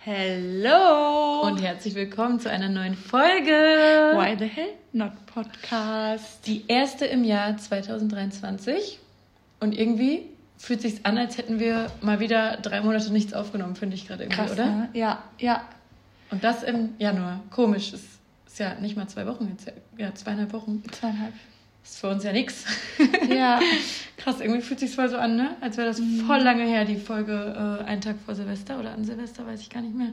Hello und herzlich willkommen zu einer neuen Folge Why the Hell Not Podcast. Die erste im Jahr 2023 und irgendwie fühlt sich an, als hätten wir mal wieder drei Monate nichts aufgenommen, finde ich gerade irgendwie, Krass, oder? Ne? Ja, ja. Und das im Januar. Komisch, ist, ist ja nicht mal zwei Wochen jetzt, ja zweieinhalb Wochen. Zweieinhalb. Ist für uns ja nichts. Ja. Krass, irgendwie fühlt sich voll so an, ne? Als wäre das Mhm. voll lange her, die Folge äh, einen Tag vor Silvester oder an Silvester, weiß ich gar nicht mehr.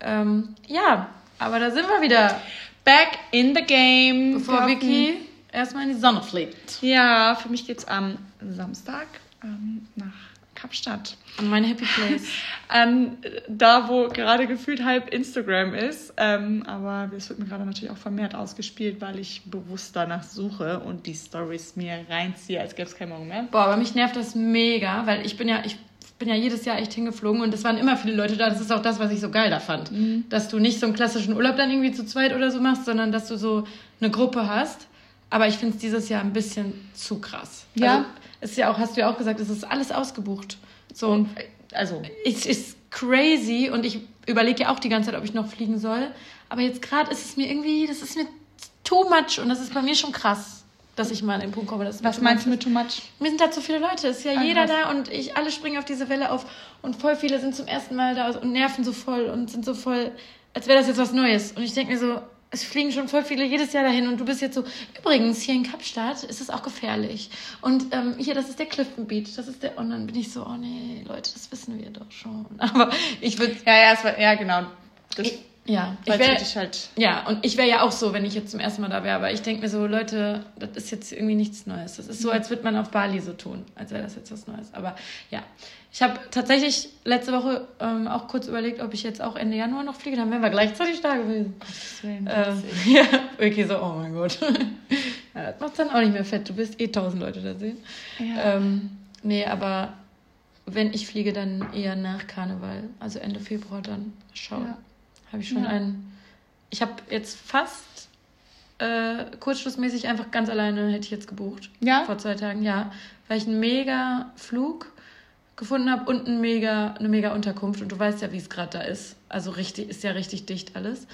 Ähm, ja, aber da sind wir wieder. Back in the game. Bevor Vicky erstmal in die Sonne fliegt. Ja, für mich geht's am Samstag ähm, nach Kapstadt. An mein Happy Place. An äh, da, wo gerade gefühlt halb Instagram ist. Ähm, aber es wird mir gerade natürlich auch vermehrt ausgespielt, weil ich bewusst danach suche und die Stories mir reinziehe, als gäbe es keinen Morgen mehr. Boah, aber mich nervt das mega, weil ich bin ja, ich bin ja jedes Jahr echt hingeflogen und es waren immer viele Leute da. Das ist auch das, was ich so geil da fand. Dass du nicht so einen klassischen Urlaub dann irgendwie zu zweit oder so machst, sondern dass du so eine Gruppe hast. Aber ich finde es dieses Jahr ein bisschen zu krass. Ja. Also, ist ja auch, hast du ja auch gesagt, es ist alles ausgebucht. So, Und also es ist crazy und ich überlege ja auch die ganze Zeit, ob ich noch fliegen soll. Aber jetzt gerade ist es mir irgendwie, das ist mir too much und das ist bei mir schon krass, dass ich mal an den Punkt komme. Dass Was meinst du mit too much? mir sind da zu viele Leute. Es ist ja Ah, jeder da und ich, alle springen auf diese Welle auf und voll viele sind zum ersten Mal da und nerven so voll und sind so voll, als wäre das jetzt was Neues. Und ich denke mir so, es fliegen schon voll viele jedes Jahr dahin und du bist jetzt so, übrigens, hier in Kapstadt ist es auch gefährlich. Und ähm, hier, das ist der Clifton Beach, das ist der, und dann bin ich so, oh nee, Leute, das wissen wir doch schon. Aber ich würde, Ja, ja, es war, ja, genau. Das, ja, ich weil wäre, ich halt ja, und ich wäre ja auch so, wenn ich jetzt zum ersten Mal da wäre. Aber ich denke mir so, Leute, das ist jetzt irgendwie nichts Neues. Das ist so, als würde man auf Bali so tun, als wäre das jetzt was Neues. Aber ja, ich habe tatsächlich letzte Woche ähm, auch kurz überlegt, ob ich jetzt auch Ende Januar noch fliege. Dann wären wir gleichzeitig da gewesen. Ähm, ja, okay, so, oh mein Gott. ja, das macht dann auch nicht mehr fett. Du wirst eh tausend Leute da sehen. Ja. Ähm, nee, aber wenn ich fliege, dann eher nach Karneval. Also Ende Februar dann. Schauen. Ja. Habe ich schon Ja. einen. Ich habe jetzt fast äh, kurzschlussmäßig einfach ganz alleine hätte ich jetzt gebucht. Ja? Vor zwei Tagen, ja. Weil ich einen mega Flug gefunden habe und ein mega, eine mega Unterkunft. Und du weißt ja, wie es gerade da ist. Also richtig, ist ja richtig dicht alles.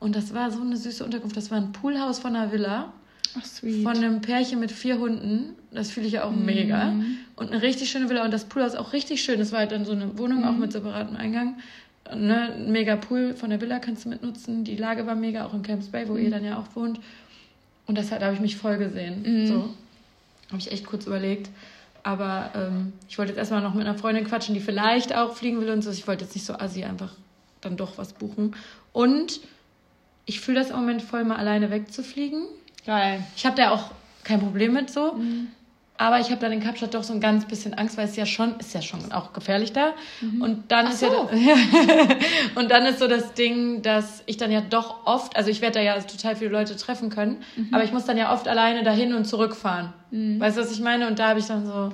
Und das war so eine süße Unterkunft. Das war ein Poolhaus von einer Villa. Ach, sweet. Von einem Pärchen mit vier Hunden. Das fühle ich ja auch mega. Und eine richtig schöne Villa. Und das Poolhaus auch richtig schön. Das war halt dann so eine Wohnung, auch mit separatem Eingang. Ne, ein mega Pool von der Villa kannst du mitnutzen. Die Lage war mega, auch in Camps Bay, wo ihr dann ja auch wohnt. Und das hat, da habe ich mich voll gesehen. So. Habe ich echt kurz überlegt. Aber ähm, ich wollte jetzt erstmal noch mit einer Freundin quatschen, die vielleicht auch fliegen will und so. Ich wollte jetzt nicht so assi einfach dann doch was buchen. Und ich fühle das im Moment voll, mal alleine wegzufliegen. Geil. Ich habe da auch kein Problem mit so. Aber ich habe dann in Kapstadt doch so ein ganz bisschen Angst, weil es ja schon, ist ja schon auch gefährlich da. Und dann ist so. ja, und dann ist so das Ding, dass ich dann ja doch oft, also ich werde da ja total viele Leute treffen können, aber ich muss dann ja oft alleine dahin und zurückfahren. Weißt du, was ich meine? Und da habe ich dann so,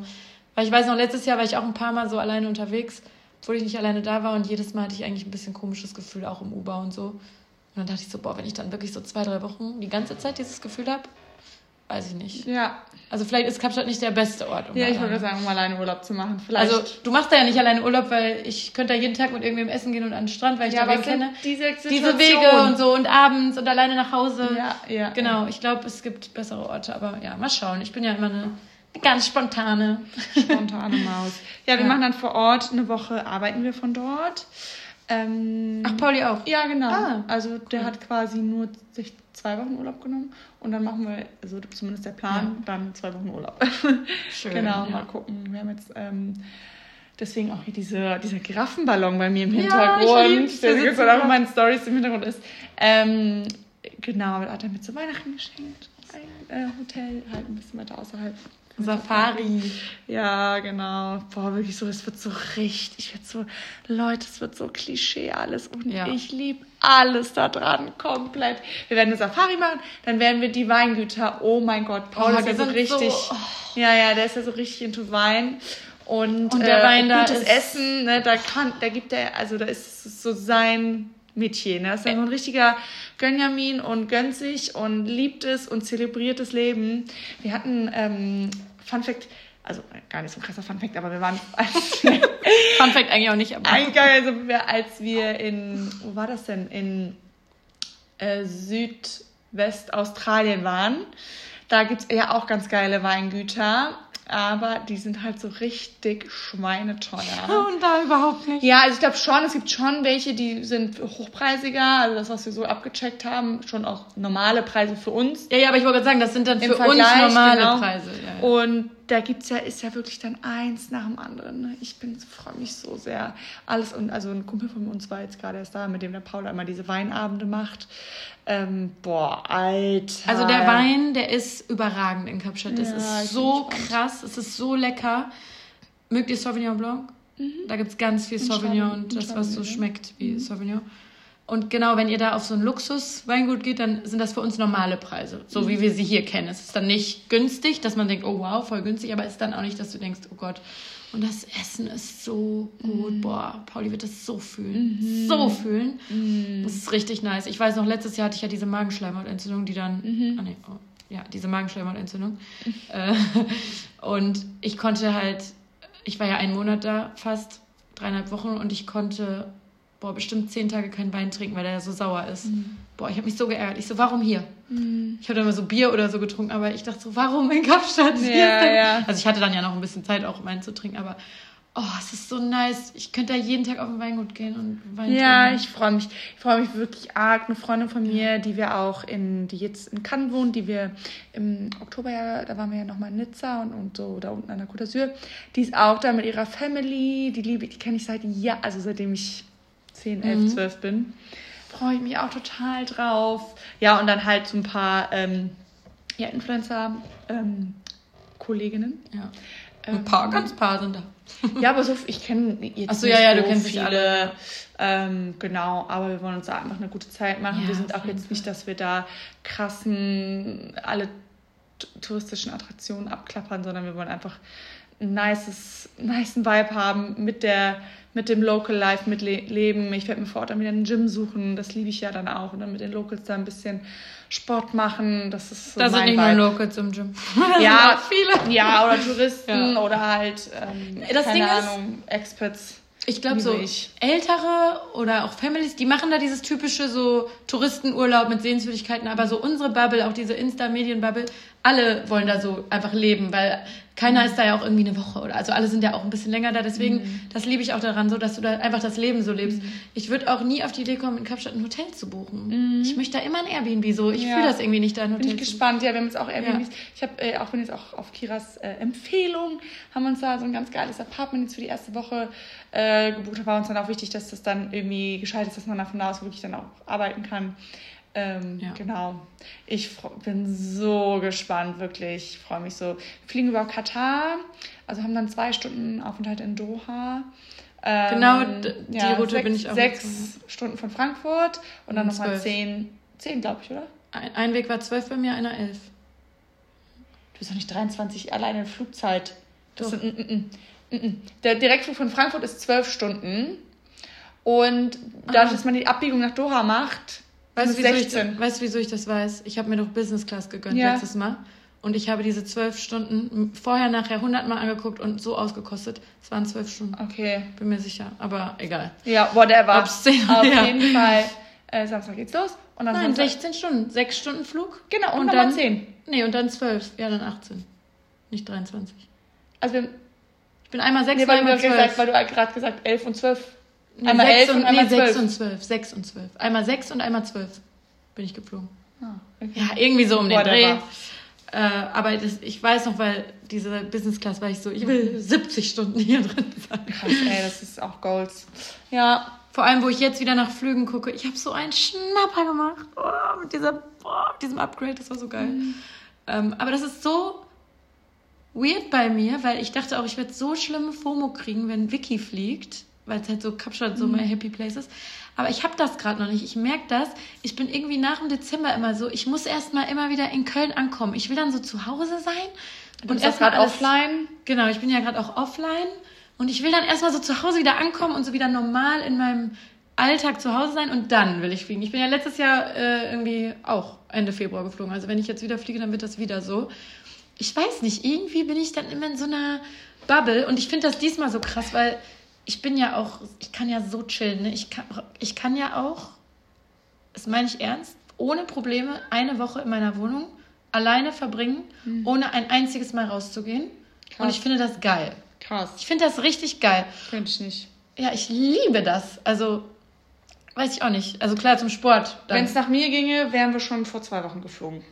weil ich weiß noch, letztes Jahr war ich auch ein paar Mal so alleine unterwegs, obwohl ich nicht alleine da war und jedes Mal hatte ich eigentlich ein bisschen komisches Gefühl, auch im U-Bahn und so. Und dann dachte ich so, boah, wenn ich dann wirklich so zwei, drei Wochen die ganze Zeit dieses Gefühl habe, weiß ich nicht. Ja. Also vielleicht ist Kapstadt nicht der beste Ort. Um Ja, ich gerade sagen, um alleine Urlaub zu machen. Vielleicht. Also du machst da ja nicht alleine Urlaub, weil ich könnte da jeden Tag mit irgendwem essen gehen und an den Strand, weil ich ja, da wen was kenne. diese Diese Wege und so und abends und alleine nach Hause. Ja, ja. Genau, ich glaube, es gibt bessere Orte, aber ja, mal schauen. Ich bin ja immer eine, eine ganz spontane. Spontane Maus. Ja, wir Ja. machen dann vor Ort eine Woche, arbeiten wir von dort. Ähm, Ach, Pauli auch. Ja, genau. Ah, also der hat quasi nur sich zwei Wochen Urlaub genommen und dann machen wir, also zumindest der Plan, dann zwei Wochen Urlaub. Schön. genau, ja. mal gucken. Wir haben jetzt ähm, deswegen auch hier diese, dieser Giraffenballon bei mir im Ja, Hintergrund, lieb's. der jetzt sitzen auch in meinen Stories im Hintergrund ist. Ähm, genau, hat er mir zu Weihnachten geschenkt. Ein äh, Hotel, halt ein bisschen weiter außerhalb. Safari. Ja, genau. Boah, wirklich so, es wird so richtig, ich werde so, Leute, es wird so Klischee alles und Ja. ich liebe alles da dran, komplett. Wir werden eine Safari machen, dann werden wir die Weingüter, oh mein Gott, Paul Oh, ist ja so richtig, so- ja, ja, der ist ja so richtig into Wein. Und, Und der äh, Wein da gutes ist- Essen, ne, da kann, da gibt er, also da ist so sein Metier, ne? Das ist ja so ein richtiger Gönjamin und gönnt sich und liebt es und zelebriert das Leben. Wir hatten, ähm, Fun Fact, also gar nicht so ein krasser Funfact, aber wir waren Funfact eigentlich auch nicht, aber eigentlich also als wir in wo war das denn? In äh, Südwestaustralien waren, da gibt es ja auch ganz geile Weingüter aber die sind halt so richtig schweineteuer. Und da überhaupt nicht. Ja, also ich glaube schon, es gibt schon welche, die sind hochpreisiger, also das, was wir so abgecheckt haben, schon auch normale Preise für uns. Ja, ja, aber ich wollte gerade sagen, das sind dann für uns normale genau. Preise. Ja, ja. Und da gibt's ja, ist ja wirklich dann eins nach dem anderen. Ne? Ich bin, freue mich so sehr. Alles und also ein Kumpel von uns war jetzt gerade erst da, mit dem der Paula immer diese Weinabende macht. Ähm, boah, Alter. Also der Wein, der ist überragend in Kapstadt. Das ja, ist so krass, es ist so lecker. Mögt ihr Sauvignon Blanc? Mhm. Da gibt es ganz viel Sauvignon und das, was so schmeckt wie mhm. Sauvignon. Und genau, wenn ihr da auf so ein Luxus-Weingut geht, dann sind das für uns normale Preise, so mhm. wie wir sie hier kennen. Es ist dann nicht günstig, dass man denkt, oh wow, voll günstig, aber es ist dann auch nicht, dass du denkst, oh Gott. Und das Essen ist so gut. Mhm. Boah, Pauli wird das so fühlen. Mhm. So fühlen. Mhm. Das ist richtig nice. Ich weiß noch, letztes Jahr hatte ich ja diese Magenschleimhautentzündung, die dann. Mhm. Ah, nee, oh, ja, diese Magenschleimhautentzündung. äh, und ich konnte halt. Ich war ja einen Monat da, fast dreieinhalb Wochen, und ich konnte boah, bestimmt zehn Tage keinen Wein trinken, weil der so sauer ist. Mhm. Boah, ich habe mich so geärgert. Ich so, warum hier? Mhm. Ich habe dann immer so Bier oder so getrunken, aber ich dachte so, warum in Kapstadt? Ja, ja. Also ich hatte dann ja noch ein bisschen Zeit, auch Wein zu trinken, aber oh, es ist so nice. Ich könnte da jeden Tag auf ein Weingut gehen und Wein Ja, trinken. ich freue mich. Ich freue mich wirklich arg. Eine Freundin von mir, die wir auch in, die jetzt in Cannes wohnt, die wir im Oktober ja, da waren wir ja nochmal in Nizza und, und so da unten an der Côte d'Azur. Die ist auch da mit ihrer Family. Die liebe, die kenne ich seit ja, also seitdem ich 10, 11, mhm. 12 bin. Freue ich mich auch total drauf. Ja, und dann halt so ein paar ähm, ja, Influencer-Kolleginnen. Ähm, ja. Ein ähm, paar, ganz paar sind da. ja, aber so, ich kenne jetzt Achso, ja, ja, so du kennst viele. alle. Ähm, genau, aber wir wollen uns da einfach eine gute Zeit machen. Ja, wir sind auch jetzt Fall. nicht, dass wir da krassen, alle touristischen Attraktionen abklappern, sondern wir wollen einfach ein nices, nice Vibe haben mit der mit dem Local Life mitleben. Ich werde mir vor Ort dann wieder ein Gym suchen. Das liebe ich ja dann auch. Und dann mit den Locals da ein bisschen Sport machen. Das ist so Da sind nicht nur Locals im Gym. ja, viele. Ja, oder Touristen ja. oder halt, ähm, das keine Ding Ahnung, ist, Experts. Ich glaube, so ich. ältere oder auch Families, die machen da dieses typische so Touristenurlaub mit Sehenswürdigkeiten, aber so unsere Bubble, auch diese Insta-Medien-Bubble, alle wollen da so einfach leben, weil keiner ist da ja auch irgendwie eine Woche oder also alle sind ja auch ein bisschen länger da. Deswegen, mhm. das liebe ich auch daran, so dass du da einfach das Leben so lebst. Mhm. Ich würde auch nie auf die Idee kommen, in Kapstadt ein Hotel zu buchen. Mhm. Ich möchte da immer ein Airbnb so. Ich ja. fühle das irgendwie nicht, da ein Hotel Bin ich gespannt. Ja, wir haben jetzt auch Airbnbs. Ja. Ich habe äh, auch wenn jetzt auch auf Kiras äh, Empfehlung haben wir uns da so ein ganz geiles Apartment jetzt für die erste Woche äh, gebucht. Da war uns dann auch wichtig, dass das dann irgendwie gescheit ist, dass man da von da aus wirklich dann auch arbeiten kann. Ähm, ja. Genau. Ich bin so gespannt, wirklich. Ich freue mich so. Wir fliegen über Katar, also haben dann zwei Stunden Aufenthalt in Doha. Ähm, genau, die ja, Route sechs, bin ich auch. Sechs Stunden von Frankfurt und dann nochmal zehn, zehn glaube ich, oder? Ein, ein, Weg war zwölf bei mir, einer elf. Du bist doch nicht 23 alleine in Flugzeit. Das sind, mm, mm, mm, Der Direktflug von Frankfurt ist zwölf Stunden. Und dadurch, ah. dass man die Abbiegung nach Doha macht, Weißt du, wieso ich, weißt, wieso ich das weiß? Ich habe mir doch Business Class gegönnt ja. letztes Mal. Und ich habe diese zwölf Stunden vorher, nachher hundertmal angeguckt und so ausgekostet. Es waren zwölf Stunden. Okay. Bin mir sicher. Aber egal. Ja, whatever. Obszene, Auf ja. jeden Fall. Äh, Samstag geht's los. Und dann Nein, 16 Stunden. Sechs Stunden Flug. Genau, und, und dann 10. Nee, und dann zwölf. Ja, dann 18. Nicht 23. Also ich bin einmal sechs, nee, einmal. Gesagt, weil du gerade gesagt elf und zwölf Nee, einmal elf und, und einmal nee, sechs und zwölf. Sechs und zwölf. Einmal sechs und einmal zwölf bin ich geflogen. Ah, okay. Ja, irgendwie so um den Dreh. Äh, aber das, ich weiß noch, weil diese Business Class war ich so, ich will 70 Stunden hier drin sein. Krass, ey, das ist auch Goals. Ja. Vor allem, wo ich jetzt wieder nach Flügen gucke, ich habe so einen Schnapper gemacht oh, mit, dieser, oh, mit diesem Upgrade, das war so geil. Mhm. Ähm, aber das ist so weird bei mir, weil ich dachte auch, ich werde so schlimme FOMO kriegen, wenn Vicky fliegt weil es halt so Kapstadt so mhm. mein Happy Place ist. Aber ich habe das gerade noch nicht. Ich merke das. Ich bin irgendwie nach dem Dezember immer so, ich muss erstmal immer wieder in Köln ankommen. Ich will dann so zu Hause sein. Du und erst gerade offline. Genau, ich bin ja gerade auch offline. Und ich will dann erstmal so zu Hause wieder ankommen und so wieder normal in meinem Alltag zu Hause sein und dann will ich fliegen. Ich bin ja letztes Jahr äh, irgendwie auch Ende Februar geflogen. Also wenn ich jetzt wieder fliege, dann wird das wieder so. ich weiß nicht, irgendwie bin ich dann immer in so einer Bubble und ich finde das diesmal so krass, weil ich bin ja auch, ich kann ja so chillen, ne? ich, kann, ich kann ja auch, das meine ich ernst, ohne Probleme eine Woche in meiner Wohnung alleine verbringen, mhm. ohne ein einziges Mal rauszugehen. Krass. Und ich finde das geil. Krass. Ich finde das richtig geil. Könnte ich nicht. Ja, ich liebe das. Also, weiß ich auch nicht. Also klar, zum Sport. Wenn es nach mir ginge, wären wir schon vor zwei Wochen geflogen.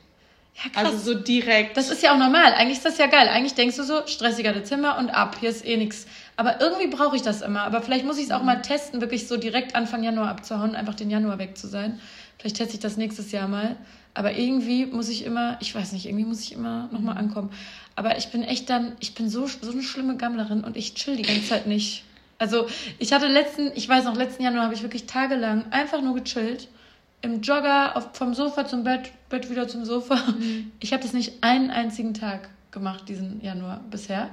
Ja, krass. Also so direkt. Das ist ja auch normal. Eigentlich ist das ja geil. Eigentlich denkst du so, stressiger Dezember und ab. Hier ist eh nichts. Aber irgendwie brauche ich das immer. Aber vielleicht muss ich es auch mal testen, wirklich so direkt Anfang Januar abzuhauen, einfach den Januar weg zu sein. Vielleicht teste ich das nächstes Jahr mal. Aber irgendwie muss ich immer, ich weiß nicht, irgendwie muss ich immer nochmal mhm. ankommen. Aber ich bin echt dann, ich bin so, so eine schlimme Gammlerin und ich chill die ganze Zeit nicht. Also ich hatte letzten, ich weiß noch, letzten Januar habe ich wirklich tagelang einfach nur gechillt. Im Jogger, auf, vom Sofa zum Bett, Bett wieder zum Sofa. Mhm. Ich habe das nicht einen einzigen Tag gemacht, diesen Januar bisher.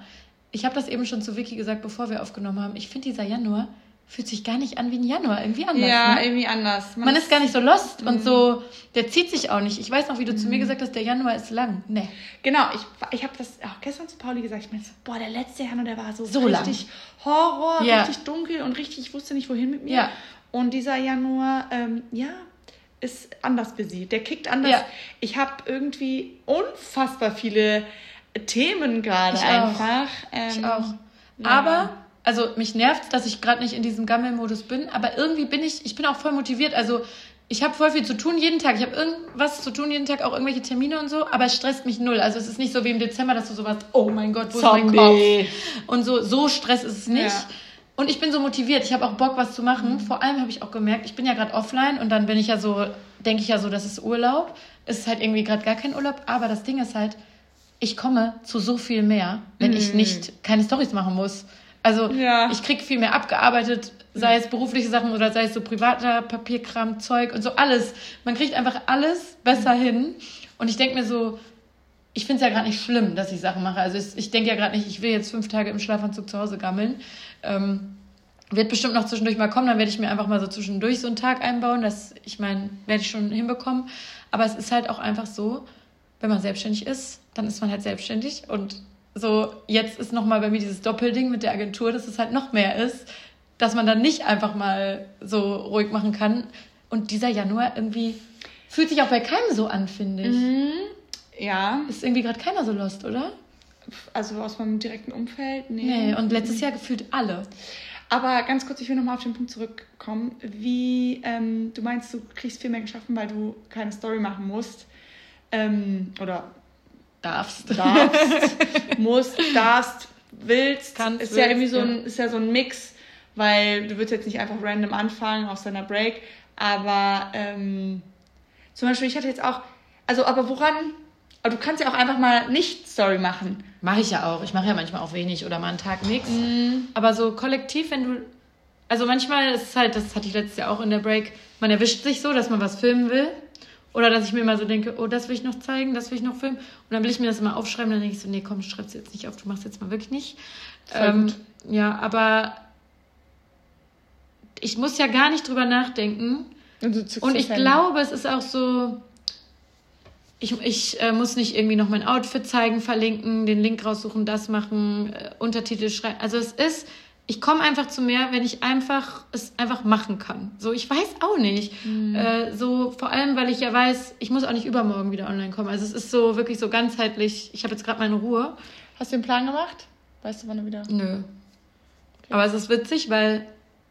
Ich habe das eben schon zu Vicky gesagt, bevor wir aufgenommen haben. Ich finde dieser Januar, fühlt sich gar nicht an wie ein Januar, irgendwie anders. Ja, ne? irgendwie anders. Man, Man ist, ist, gar nicht so lost mhm. und so, der zieht sich auch nicht. Ich weiß noch, wie du mhm. zu mir mhm. gesagt hast, der Januar ist lang. Nee. Genau, ich, ich habe das auch gestern zu Pauli gesagt. Ich meinte, boah, der letzte Januar, der war so, so richtig lang. Horror, ja. richtig dunkel und richtig, ich wusste nicht, wohin mit mir. Ja. Und dieser Januar, ähm, ja, ist anders besiegt. Der kickt anders. Ja. Ich habe irgendwie unfassbar viele Themen gerade einfach. Ähm, ich auch. Aber also mich nervt, dass ich gerade nicht in diesem Gammelmodus bin, aber irgendwie bin ich, ich bin auch voll motiviert. Also ich habe voll viel zu tun jeden Tag. Ich habe irgendwas zu tun jeden Tag, auch irgendwelche Termine und so, aber es stresst mich null. Also es ist nicht so wie im Dezember, dass du sowas, oh mein Gott, wo Zombie. ist mein Kopf? Und so, so Stress ist es nicht. Ja. Und ich bin so motiviert. Ich habe auch Bock, was zu machen. Mhm. Vor allem habe ich auch gemerkt, ich bin ja gerade offline und dann bin ich ja so, denke ich ja so, das ist Urlaub. Es ist halt irgendwie gerade gar kein Urlaub, aber das Ding ist halt, ich komme zu so viel mehr, wenn mhm. ich nicht keine Stories machen muss. Also ja. ich krieg viel mehr abgearbeitet, sei es berufliche Sachen oder sei es so privater Papierkram, Zeug und so alles. Man kriegt einfach alles besser hin. Und ich denke mir so, ich finde es ja gerade nicht schlimm, dass ich Sachen mache. Also ich, ich denke ja gerade nicht, ich will jetzt fünf Tage im Schlafanzug zu Hause gammeln. Ähm, wird bestimmt noch zwischendurch mal kommen, dann werde ich mir einfach mal so zwischendurch so einen Tag einbauen. Das, ich meine, werde ich schon hinbekommen. Aber es ist halt auch einfach so, wenn man selbstständig ist, dann ist man halt selbstständig und so, jetzt ist nochmal bei mir dieses Doppelding mit der Agentur, dass es halt noch mehr ist, dass man dann nicht einfach mal so ruhig machen kann. Und dieser Januar irgendwie fühlt sich auch bei keinem so an, finde ich. Mhm. Ja. Ist irgendwie gerade keiner so lost, oder? Also aus meinem direkten Umfeld? Nee. Nee, und letztes Jahr gefühlt alle. Aber ganz kurz, ich will nochmal auf den Punkt zurückkommen. Wie, ähm, du meinst, du kriegst viel mehr geschaffen, weil du keine Story machen musst. Ähm, oder darfst. Darfst, musst, darfst, willst. Kannst, ist willst, ja irgendwie so ein, ist ja so ein Mix, weil du würdest jetzt nicht einfach random anfangen aus deiner Break, aber ähm, zum Beispiel, ich hatte jetzt auch, also aber woran, aber du kannst ja auch einfach mal nicht Story machen. Mache ich ja auch. Ich mache ja manchmal auch wenig oder mal einen Tag nichts. Mhm. Aber so kollektiv, wenn du, also manchmal ist es halt, das hatte ich letztes Jahr auch in der Break, man erwischt sich so, dass man was filmen will oder dass ich mir immer so denke, oh, das will ich noch zeigen, das will ich noch filmen. Und dann will ich mir das immer aufschreiben, dann denke ich so, nee, komm, schreib's jetzt nicht auf, du machst jetzt mal wirklich nicht. Ähm, ja, aber ich muss ja gar nicht drüber nachdenken. Und, und ich glaube, es ist auch so, ich, ich äh, muss nicht irgendwie noch mein Outfit zeigen, verlinken, den Link raussuchen, das machen, äh, Untertitel schreiben. Also es ist ich komme einfach zu mehr, wenn ich einfach es einfach machen kann. So, ich weiß auch nicht. Mhm. Äh, so, vor allem, weil ich ja weiß, ich muss auch nicht übermorgen wieder online kommen. Also es ist so wirklich so ganzheitlich. Ich habe jetzt gerade meine Ruhe. Hast du den Plan gemacht? Weißt du, wann du wieder? Nö. Okay. Aber es ist witzig, weil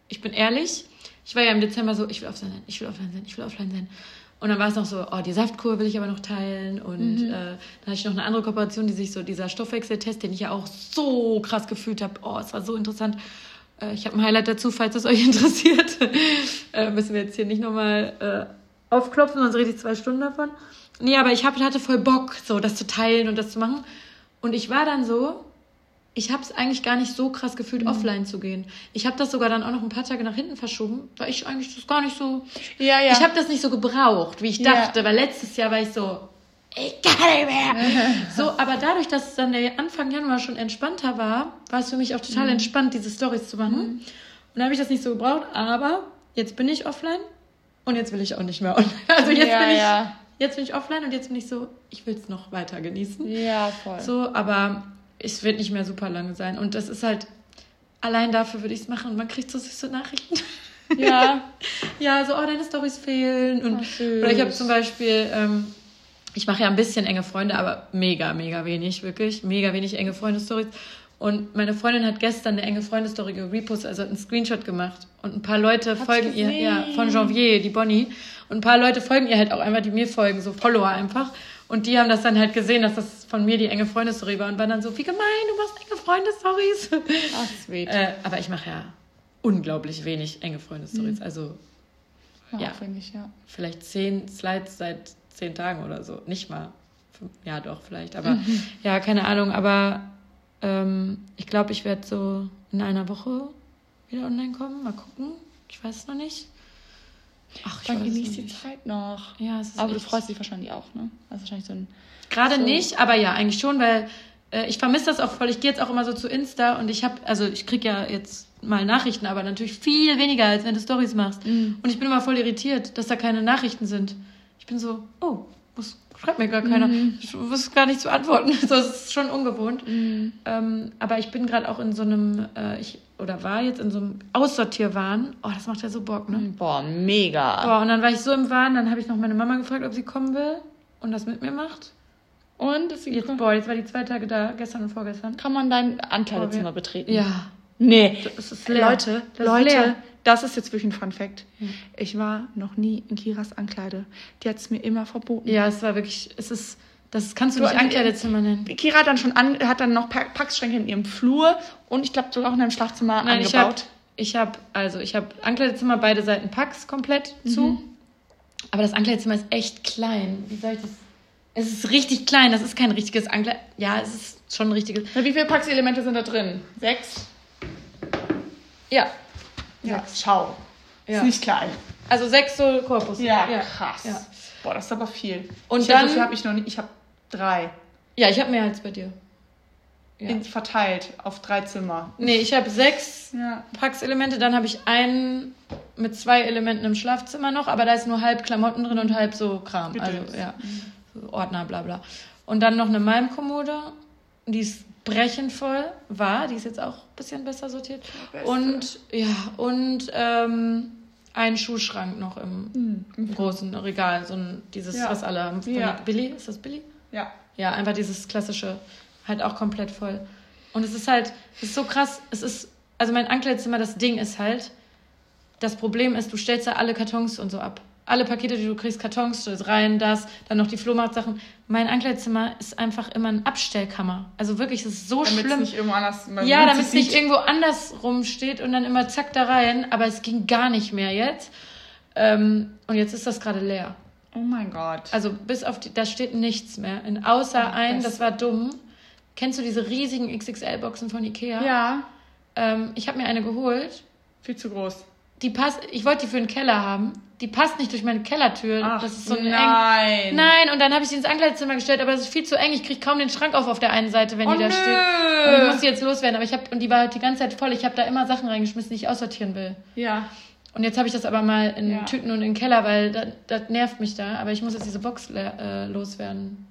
ich bin ehrlich. Ich war ja im Dezember so, ich will offline sein, ich will offline sein, ich will offline sein. Und dann war es noch so, oh, die Saftkur will ich aber noch teilen. Und mhm. äh, dann hatte ich noch eine andere Kooperation, die sich so, dieser Stoffwechseltest, den ich ja auch so krass gefühlt habe. Oh, es war so interessant. Äh, ich habe ein Highlight dazu, falls es euch interessiert. äh, müssen wir jetzt hier nicht nochmal äh, aufklopfen, sonst rede ich zwei Stunden davon. Nee, aber ich hab, hatte voll Bock, so das zu teilen und das zu machen. Und ich war dann so, ich habe es eigentlich gar nicht so krass gefühlt, mhm. offline zu gehen. Ich habe das sogar dann auch noch ein paar Tage nach hinten verschoben, weil ich eigentlich das gar nicht so. Ja, ja. Ich habe das nicht so gebraucht, wie ich dachte, ja. weil letztes Jahr war ich so, ich kann nicht mehr. so, aber dadurch, dass dann der Anfang Januar schon entspannter war, war es für mich auch total mhm. entspannt, diese Stories zu machen. Mhm. Und dann habe ich das nicht so gebraucht, aber jetzt bin ich offline und jetzt will ich auch nicht mehr online. Also jetzt ja, bin ich. Ja jetzt bin ich offline und jetzt bin ich so, ich will es noch weiter genießen. Ja, voll. So, aber es wird nicht mehr super lange sein. Und das ist halt, allein dafür würde ich es machen. Und man kriegt so süße Nachrichten. Ja. ja, so, oh, deine Storys fehlen. Und, oh, oder ich habe zum Beispiel, ähm, ich mache ja ein bisschen enge Freunde, aber mega, mega wenig, wirklich. Mega wenig enge Freunde-Stories. Und meine Freundin hat gestern eine enge Freundestory gepostet, also einen Screenshot gemacht. Und ein paar Leute hat folgen ihr, ja, von Janvier, die Bonnie. Und ein paar Leute folgen ihr halt auch einfach, die mir folgen, so Follower einfach. Und die haben das dann halt gesehen, dass das von mir die enge Freundestory war und waren dann so, wie gemein, du machst enge Freundestories. Ach, sweet. Äh, aber ich mache ja unglaublich wenig enge Freundestories. Mhm. Also, ja, ja, ich, ja. Vielleicht zehn Slides seit zehn Tagen oder so. Nicht mal. Ja, doch, vielleicht. Aber mhm. ja, keine Ahnung. Aber ähm, ich glaube, ich werde so in einer Woche wieder online kommen. Mal gucken. Ich weiß es noch nicht. Ach, ich Dann genießt die Zeit noch. Ja, es ist Aber du freust dich wahrscheinlich auch, ne? Also wahrscheinlich so ein. Gerade so. nicht, aber ja, eigentlich schon, weil äh, ich vermisse das auch voll. Ich gehe jetzt auch immer so zu Insta und ich habe, also ich kriege ja jetzt mal Nachrichten, aber natürlich viel weniger, als wenn du Stories machst. Mhm. Und ich bin immer voll irritiert, dass da keine Nachrichten sind. Ich bin so, oh, was schreibt mir gar keiner. Mhm. Ich wusste gar nicht zu antworten. das ist schon ungewohnt. Mhm. Ähm, aber ich bin gerade auch in so einem, äh, ich, oder war jetzt in so einem Aussortierwahn. Oh, das macht ja so Bock, ne? Boah, mega. Boah, und dann war ich so im Wahn, dann habe ich noch meine Mama gefragt, ob sie kommen will und das mit mir macht. Und ist sie jetzt, boah, jetzt war die zwei Tage da, gestern und vorgestern. Kann man dein Ankleidezimmer betreten? Ja. Nee. Das ist leer. Leute, das Leute, leer. Das ist jetzt wirklich ein Fun Fact. Hm. Ich war noch nie in Kiras Ankleide. Die hat es mir immer verboten. Ja, es war wirklich, es ist, das kannst du, du nicht Ankleidezimmer nennen. Kira hat dann schon an, hat dann noch Packschränke in ihrem Flur und ich glaube sogar auch in einem Schlafzimmer Nein, angebaut. Ich habe, hab, also ich habe Ankleidezimmer beide Seiten Packs komplett mhm. zu. Aber das Ankleidezimmer ist echt klein. Wie soll ich das? Es ist richtig klein. Das ist kein richtiges Ankleid. Ja, es ist schon ein richtiges. Na, wie viele Packselemente sind da drin? Sechs? Ja. Ja, sechs. schau. Ja. Ist nicht klein. Also sechs so Korpus. Ja, ja. krass. Ja. Boah, das ist aber viel. Und ich dann. So habe ich noch nicht. Ich habe drei. Ja, ich habe mehr als bei dir. In, verteilt auf drei Zimmer. Nee, ich habe sechs ja. Packselemente. Dann habe ich einen mit zwei Elementen im Schlafzimmer noch, aber da ist nur halb Klamotten drin und halb so Kram. Gedöns. Also, ja. So Ordner, bla bla. Und dann noch eine Malmkommode. Die ist brechend voll war. Die ist jetzt auch ein bisschen besser sortiert. Und ja, und ähm, ein Schuhschrank noch im, mhm. großen Regal. So ein, dieses, ja. was alle haben. Ja. Billy, ist das Billy? Ja. Ja, einfach dieses klassische, halt auch komplett voll. Und es ist halt, es ist so krass, es ist, also mein Ankleidzimmer, das Ding ist halt, das Problem ist, du stellst da alle Kartons und so ab alle Pakete, die du kriegst, Kartons, rein, das, dann noch die Flohmarktsachen. Mein Ankleidzimmer ist einfach immer eine Abstellkammer. Also wirklich, es ist so damit's schlimm. Nicht irgendwo anders, ja, damit es nicht irgendwo anders rumsteht und dann immer zack da rein. Aber es ging gar nicht mehr jetzt. Ähm, und jetzt ist das gerade leer. Oh mein Gott. Also bis auf die, da steht nichts mehr. In, außer oh, ein, das war dumm. Kennst du diese riesigen XXL-Boxen von Ikea? Ja. Ähm, ich habe mir eine geholt. Viel zu groß. Die passt, ich wollte die für den Keller haben die passt nicht durch meine Kellertür. Ach, das ist so nein. Eng. Nein, und dann habe ich sie ins Ankleidezimmer gestellt, aber es ist viel zu eng. Ich kriege kaum den Schrank auf auf der einen Seite, wenn oh, die da nö. steht. Und ich muss sie jetzt loswerden, aber ich habe und die war halt die ganze Zeit voll. Ich habe da immer Sachen reingeschmissen, die ich aussortieren will. Ja. Und jetzt habe ich das aber mal in ja. Tüten und in den Keller, weil das, das nervt mich da. Aber ich muss jetzt diese Box äh, loswerden.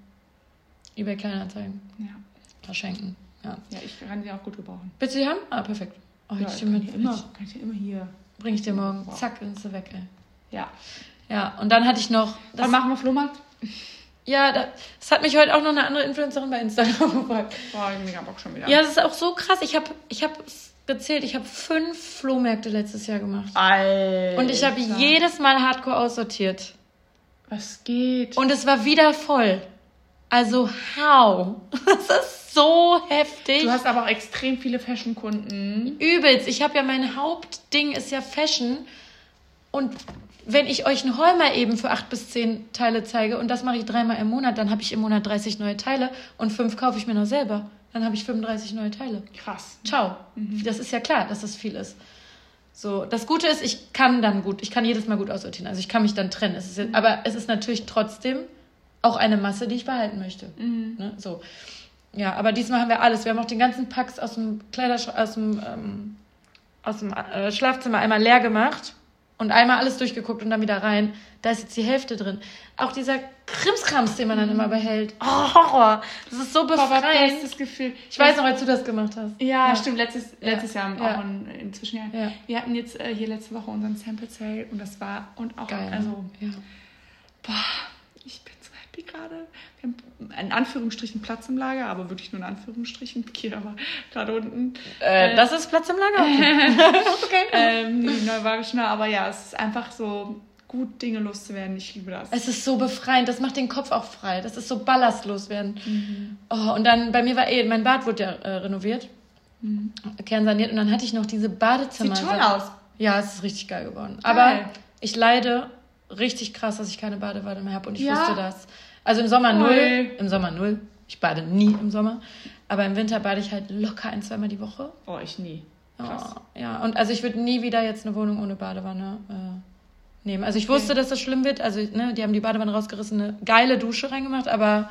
eBay Kleinanzeigen. Ja. Verschenken. Ja. ja, ich kann sie auch gut gebrauchen. Willst du die haben? Ah, perfekt. Oh, ja, ich kann, mit, immer, kann ich immer hier. Bring ich dir morgen. Wow. Zack, dann ist sie weg, ey. Ja. Ja, und dann hatte ich noch. Das, Wann machen wir Flohmarkt? Ja, das, das, hat mich heute auch noch eine andere Influencerin bei Instagram gefragt. Boah, ich mega Bock schon wieder. Ja, das ist auch so krass. Ich habe ich hab gezählt, ich habe fünf Flohmärkte letztes Jahr gemacht. Alter. Und ich habe jedes Mal Hardcore aussortiert. Was geht? Und es war wieder voll. Also, how? Das ist so heftig. Du hast aber auch extrem viele Fashion-Kunden. Übelst. Ich habe ja mein Hauptding ist ja Fashion. Und wenn ich euch einen mal eben für acht bis zehn Teile zeige und das mache ich dreimal im Monat, dann habe ich im Monat 30 neue Teile und fünf kaufe ich mir noch selber. Dann habe ich 35 neue Teile. Krass. Ciao. Mhm. Das ist ja klar, dass das viel ist. So, das Gute ist, ich kann dann gut, ich kann jedes Mal gut aussortieren. Also ich kann mich dann trennen. Es jetzt, aber es ist natürlich trotzdem auch eine Masse, die ich behalten möchte. Mhm. Ne? So. Ja, aber diesmal haben wir alles. Wir haben auch den ganzen Packs aus dem Kleiderschrank, aus dem, ähm, aus dem äh, Schlafzimmer einmal leer gemacht und einmal alles durchgeguckt und dann wieder rein. Da ist jetzt die Hälfte drin. Auch dieser Krimskrams, den man dann immer behält. Oh, Horror. Das ist so befreiend. das Gefühl. Ich weiß noch, als du das gemacht hast. Ja, Ja. stimmt. Letztes, letztes Ja. Jahr Ja. auch in, inzwischen ja. Ja. Wir hatten jetzt äh, hier letzte Woche unseren Sample Sale und das war und auch Geil. also ja. boah, happy gerade. Wir haben in Anführungsstrichen Platz im Lager, aber wirklich nur in Anführungsstrichen. Kira war gerade unten. Äh, das ist Platz im Lager. okay. Ähm, die Neuwagenschnur, aber ja, es ist einfach so gut, Dinge loszuwerden. Ich liebe das. Es ist so befreiend, das macht den Kopf auch frei. Das ist so ballastlos werden. Oh, und dann, bei mir war eh, mein Bad wurde ja äh, renoviert, kernsaniert und dann hatte ich noch diese Badezimmer. Sieht toll aus. Ja, es ist richtig geil geworden. Geil. Aber ich leide richtig krass, dass ich keine Badewanne mehr habe und ich Ja. wusste das. Also im Sommer Toll. null, im Sommer null. Ich bade nie im Sommer. Aber im Winter bade ich halt locker ein, zweimal die Woche. Oh, ich nie. Krass. Oh, ja, und also ich würde nie wieder jetzt eine Wohnung ohne Badewanne äh, nehmen. Also ich wusste, dass das schlimm wird. Also ne, die haben die Badewanne rausgerissen, eine geile Dusche reingemacht, aber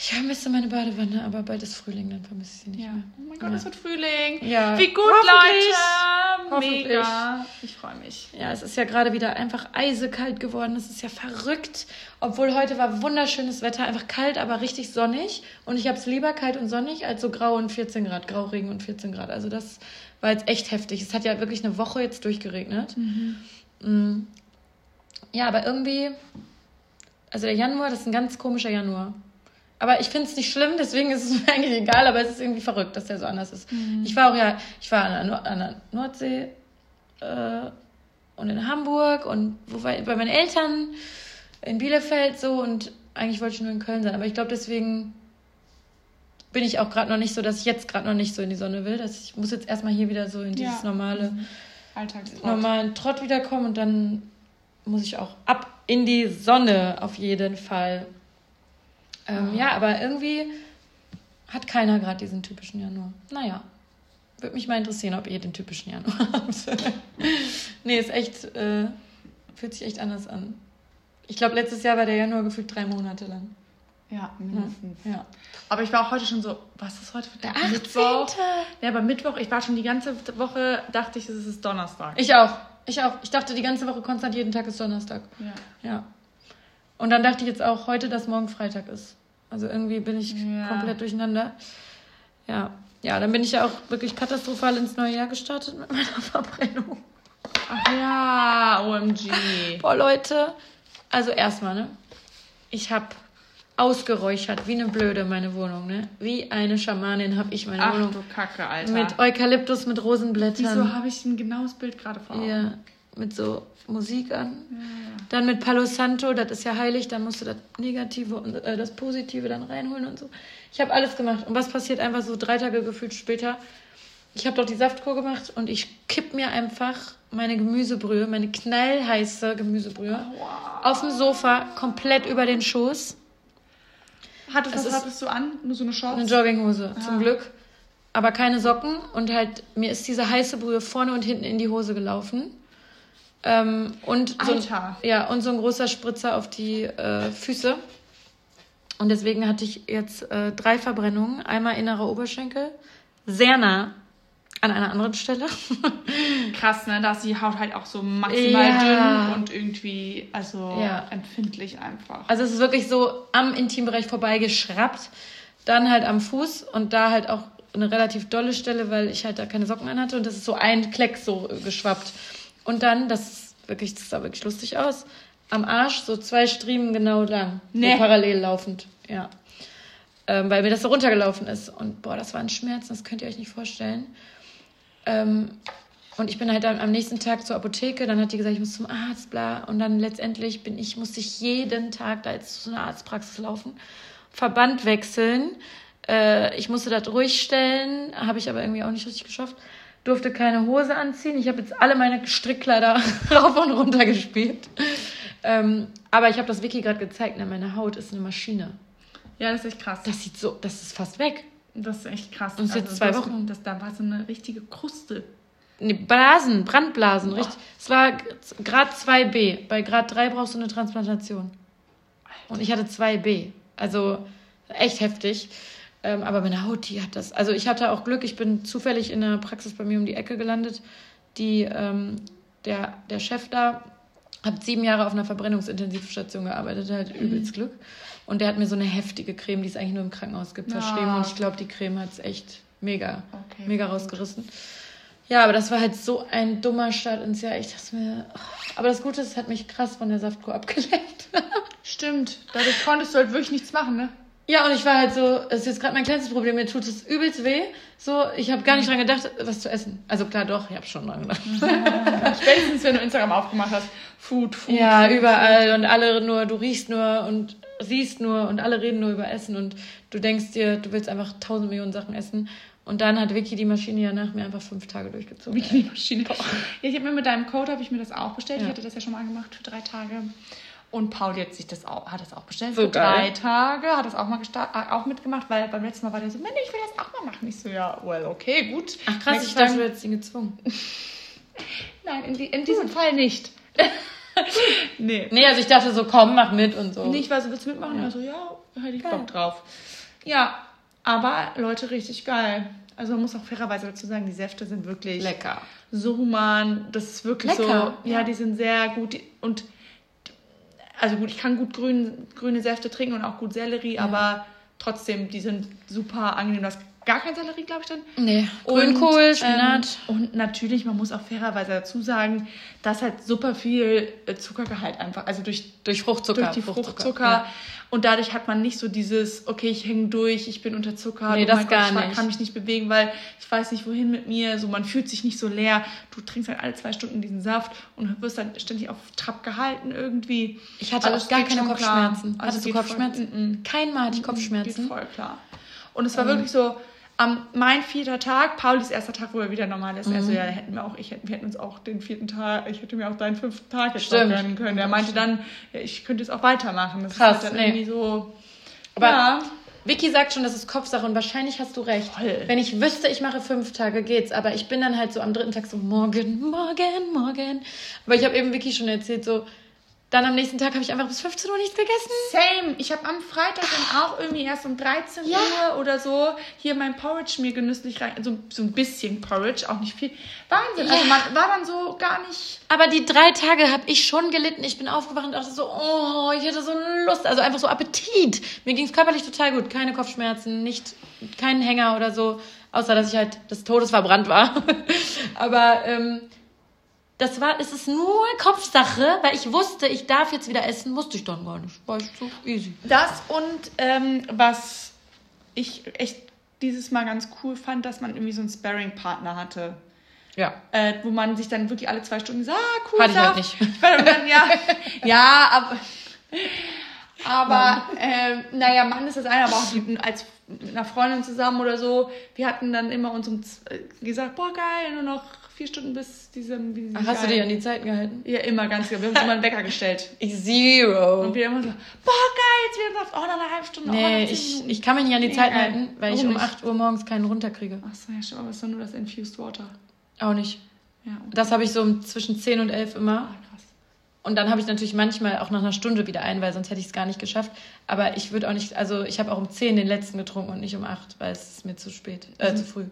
ich vermisse meine Badewanne, aber bald ist Frühling, dann vermisse ich sie nicht Ja. mehr. Oh mein Gott, Ja. es wird Frühling. Ja. Wie gut. Leute. Hoffentlich. Mega. Ich freue mich. Ja, es ist ja gerade wieder einfach eisekalt geworden. Es ist ja verrückt. Obwohl heute war wunderschönes Wetter, einfach kalt, aber richtig sonnig. Und ich habe es lieber kalt und sonnig als so grau und 14 Grad, Grauregen und 14 Grad. Also das war jetzt echt heftig. Es hat ja wirklich eine Woche jetzt durchgeregnet. Mm. Ja, aber irgendwie, also der Januar, das ist ein ganz komischer Januar. Aber ich finde es nicht schlimm, deswegen ist es mir eigentlich egal, aber es ist irgendwie verrückt, dass der so anders ist. Ich war auch ja, ich war an der, Nord an der Nordsee äh, und in Hamburg und wo war, bei meinen Eltern in Bielefeld so und eigentlich wollte ich nur in Köln sein, aber ich glaube deswegen bin ich auch gerade noch nicht so, dass ich jetzt gerade noch nicht so in die Sonne will. Dass ich muss jetzt erstmal hier wieder so in dieses Ja. normale Alltagstrott. normalen Trott wiederkommen und dann muss ich auch ab in die Sonne auf jeden Fall. Ähm, Ja, aber irgendwie hat keiner gerade diesen typischen Januar. Naja, würde mich mal interessieren, ob ihr den typischen Januar habt. nee, ist echt, äh, fühlt sich echt anders an. Ich glaube, letztes Jahr war der Januar gefühlt drei Monate lang. Ja, mindestens. Ja. Aber ich war auch heute schon so, was ist heute für Der Tag? 18. Mittwoch. Ja, aber Mittwoch, ich war schon die ganze Woche, dachte ich, es ist Donnerstag. Ich auch. Ich auch. Ich dachte die ganze Woche konstant, jeden Tag ist Donnerstag. Ja. Ja. Und dann dachte ich jetzt auch heute, dass morgen Freitag ist. Also irgendwie bin ich Ja. komplett durcheinander. Ja. Ja, dann bin ich ja auch wirklich katastrophal ins neue Jahr gestartet mit meiner Verbrennung. Ach ja, OMG. Boah, Leute. Also erstmal, ne? Ich habe ausgeräuchert, wie eine Blöde meine Wohnung, ne? Wie eine Schamanin habe ich meine Ach Wohnung. du Kacke, Alter. Mit Eukalyptus, mit Rosenblättern. Wieso habe ich ein genaues Bild gerade vor Augen? Ja, mit so Musik an. Dann mit Palo Santo, das ist ja heilig, dann musst du das Negative und äh, das Positive dann reinholen und so. Ich habe alles gemacht. Und was passiert einfach so drei Tage gefühlt später? Ich habe doch die Saftkur gemacht und ich kipp mir einfach meine Gemüsebrühe, meine knallheiße Gemüsebrühe, auf dem Sofa komplett über den Schoß. Hattest, Es was hattest du an? Nur so eine Shorts? Eine Jogginghose, zum Ah. Glück. Aber keine Socken und halt, mir ist diese heiße Brühe vorne und hinten in die Hose gelaufen. Ähm, und so, ein- ja, und so ein großer Spritzer auf die äh, Füße. Und deswegen hatte ich jetzt äh, drei Verbrennungen. Einmal innerer Oberschenkel, sehr nah an einer anderen Stelle. Krass, ne? Da ist die Haut halt auch so maximal Ja. dünn und irgendwie, also Ja. empfindlich einfach. Also es ist wirklich so am Intimbereich vorbeigeschraubt. Dann halt am Fuß und da halt auch eine relativ dolle Stelle, weil ich halt da keine Socken an hatte und das ist so ein Kleck so äh, geschwappt. Und dann, das ist wirklich, das sah wirklich lustig aus, am Arsch so zwei Striemen genau lang, Nee. so parallel laufend, ja. Ähm, weil mir das so runtergelaufen ist. Und boah, das war ein Schmerz, das könnt ihr euch nicht vorstellen. Ähm, und ich bin halt dann am nächsten Tag zur Apotheke, dann hat die gesagt, ich muss zum Arzt, bla. Und dann letztendlich bin ich, musste ich jeden Tag da jetzt zu einer Arztpraxis laufen, Verband wechseln. Äh, ich musste das ruhig stellen, habe ich aber irgendwie auch nicht richtig geschafft. Durfte keine Hose anziehen. Ich habe jetzt alle meine Strickkleider rauf und runter gespielt. Ähm, aber ich habe das Vicky gerade gezeigt, ne? meine Haut ist eine Maschine. Ja, das ist echt krass. Das sieht so, das ist fast weg. Das ist echt krass. Und es ist jetzt zwei das, Wochen. Das, da war so eine richtige Kruste. Nee, Blasen, Brandblasen, richtig. Es war Grad 2b. Bei Grad 3 brauchst du eine Transplantation. Und ich hatte 2b. Also echt heftig. Ähm, aber meine Haut, die hat das. Also ich hatte auch Glück, ich bin zufällig in einer Praxis bei mir um die Ecke gelandet, die ähm, der, der Chef da hat sieben Jahre auf einer Verbrennungsintensivstation gearbeitet, halt übelst Glück. Und der hat mir so eine heftige Creme, die es eigentlich nur im Krankenhaus gibt, Ja. verschrieben. Und ich glaube, die Creme hat es echt mega, Okay, mega rausgerissen. Ja, aber das war halt so ein dummer Start ins Jahr. Ich dachte mir, oh. aber das Gute ist, es hat mich krass von der Saftkur abgelenkt. Stimmt. Dadurch konntest du halt wirklich nichts machen, ne? Ja, und ich war halt so, das ist jetzt gerade mein kleinstes Problem, mir tut es übelst weh. So, ich habe gar nicht dran gedacht, was zu essen. Also klar, doch, ich habe schon dran gedacht. Spätestens, wenn du Instagram aufgemacht hast. Food, Food. Ja, Food, überall und alle nur, du riechst nur und siehst nur und alle reden nur über Essen und du denkst dir, du willst einfach tausend Millionen Sachen essen. Und dann hat Vicky die Maschine ja nach mir einfach fünf Tage durchgezogen. Bikini-Maschine. Ja, ich habe mir mit deinem Code habe ich mir das auch bestellt. Ja. Ich hatte das ja schon mal gemacht für drei Tage. Und Paul hat sich das auch, hat das auch bestellt So für drei geil. Tage, hat das auch mal äh, auch mitgemacht, weil beim letzten Mal war der so, Mensch, ich will das auch mal machen. Ich so, ja, well, okay, gut. Ach krass, ich dachte, du hättest ihn gezwungen. Nein, in, die, in diesem Fall nicht. nee. Nee, also ich dachte so, komm, mach mit und so. Nicht, weil sie willst du mitmachen? Ja. Also ja, hätte ich Geil. Bock drauf. Ja, aber Leute, richtig geil. Also man muss auch fairerweise dazu sagen, die Säfte sind wirklich Lecker. so human. Das ist wirklich Lecker, so. Ja, ja. die sind sehr gut. Und also gut, ich kann gut grün, grüne Säfte trinken und auch gut Sellerie, aber trotzdem, die sind super angenehm. Du hast gar kein Sellerie, glaube ich, dann. Nee, Grünkohl, Spinat. Ähm, und natürlich, man muss auch fairerweise dazu sagen, dass halt super viel äh, Zuckergehalt einfach, also durch durch Fruchtzucker. durch die Fruchtzucker. Ja. Und dadurch hat man nicht so dieses, okay, ich hänge durch, ich bin unterzuckert, Nee, oh das mein gar Gott, ich nicht. kann mich nicht bewegen, weil ich weiß nicht, wohin mit mir. So, man fühlt sich nicht so leer. Du trinkst halt alle zwei Stunden diesen Saft und wirst dann ständig auf Trab gehalten irgendwie. Ich hatte Aber auch gar geht keine Kopfschmerzen. klar. Also Hattest du geht voll- Kopfschmerzen? Mm, mm. Kein Mal hatte ich Geht Kopfschmerzen. voll klar. Und es war Ähm. wirklich so, am mein vierter Tag, Paulis erster Tag, wo er wieder normal ist. Mhm. Also ja, hätten wir auch, ich hätten, wir hätten uns auch den vierten Tag, ich hätte mir auch deinen fünften Tag jetzt gönnen können. Er meinte dann, ich könnte es auch weitermachen. Das Krass, ist halt dann nee. irgendwie so. Aber ja. Vicky sagt schon, das ist Kopfsache und wahrscheinlich hast du recht. Voll. Wenn ich wüsste, ich mache fünf Tage, geht's. Aber ich bin dann halt so am dritten Tag so, morgen, morgen, morgen. Aber ich habe eben Vicky schon erzählt, so, dann am nächsten Tag habe ich einfach bis 15 Uhr nichts gegessen. Same. Ich habe am Freitag dann auch irgendwie erst um 13 Ja. Uhr oder so hier mein Porridge mir genüsslich rein. So, so ein bisschen Porridge, auch nicht viel. Wahnsinn. Ja. Also man war dann so gar nicht. Aber die drei Tage habe ich schon gelitten. Ich bin aufgewacht und dachte so, oh, ich hätte so Lust, also einfach so Appetit. Mir ging es körperlich total gut. Keine Kopfschmerzen, nicht, keinen Hänger oder so. Außer, dass ich halt des Todes verbrannt war. Aber ähm, das war, es ist nur Kopfsache, weil ich wusste, ich darf jetzt wieder essen, musste ich dann gar nicht. War ich so easy. Das und ähm, was ich echt dieses Mal ganz cool fand, dass man irgendwie so einen Sparring-Partner hatte. Ja. Äh, wo man sich dann wirklich alle zwei Stunden sagt, ah, cool, Hatte ich halt nicht. Weil dann, ja, ja, aber, aber ähm, naja, Mann ist das eine, aber auch die, als mit einer Freundin zusammen oder so. Wir hatten dann immer uns um äh, gesagt, boah geil, nur noch vier Stunden bis diesem. Wie Ach, hast du dich an die Zeiten gehalten? Ja, immer ganz genau. Wir haben uns immer einen Wecker gestellt. Ich zero. Und wir immer so, boah geil, jetzt wieder Saft, oh, noch eine halbe Stunde, oh, Nee, zehn ich, ich kann mich nicht an die Nee, Zeiten geil. halten, weil ich um nicht? 8 Uhr morgens keinen runterkriege. Achso, ja, stimmt, aber es ist doch nur das Infused Water. Auch nicht. Ja, okay. Das habe ich so zwischen 10 und 11 immer. Ah, krass. Und dann habe ich natürlich manchmal auch nach einer Stunde wieder ein, weil sonst hätte ich es gar nicht geschafft. Aber ich würde auch nicht, also ich habe auch um 10 den letzten getrunken und nicht um 8, weil es ist mir zu spät, äh, zu früh.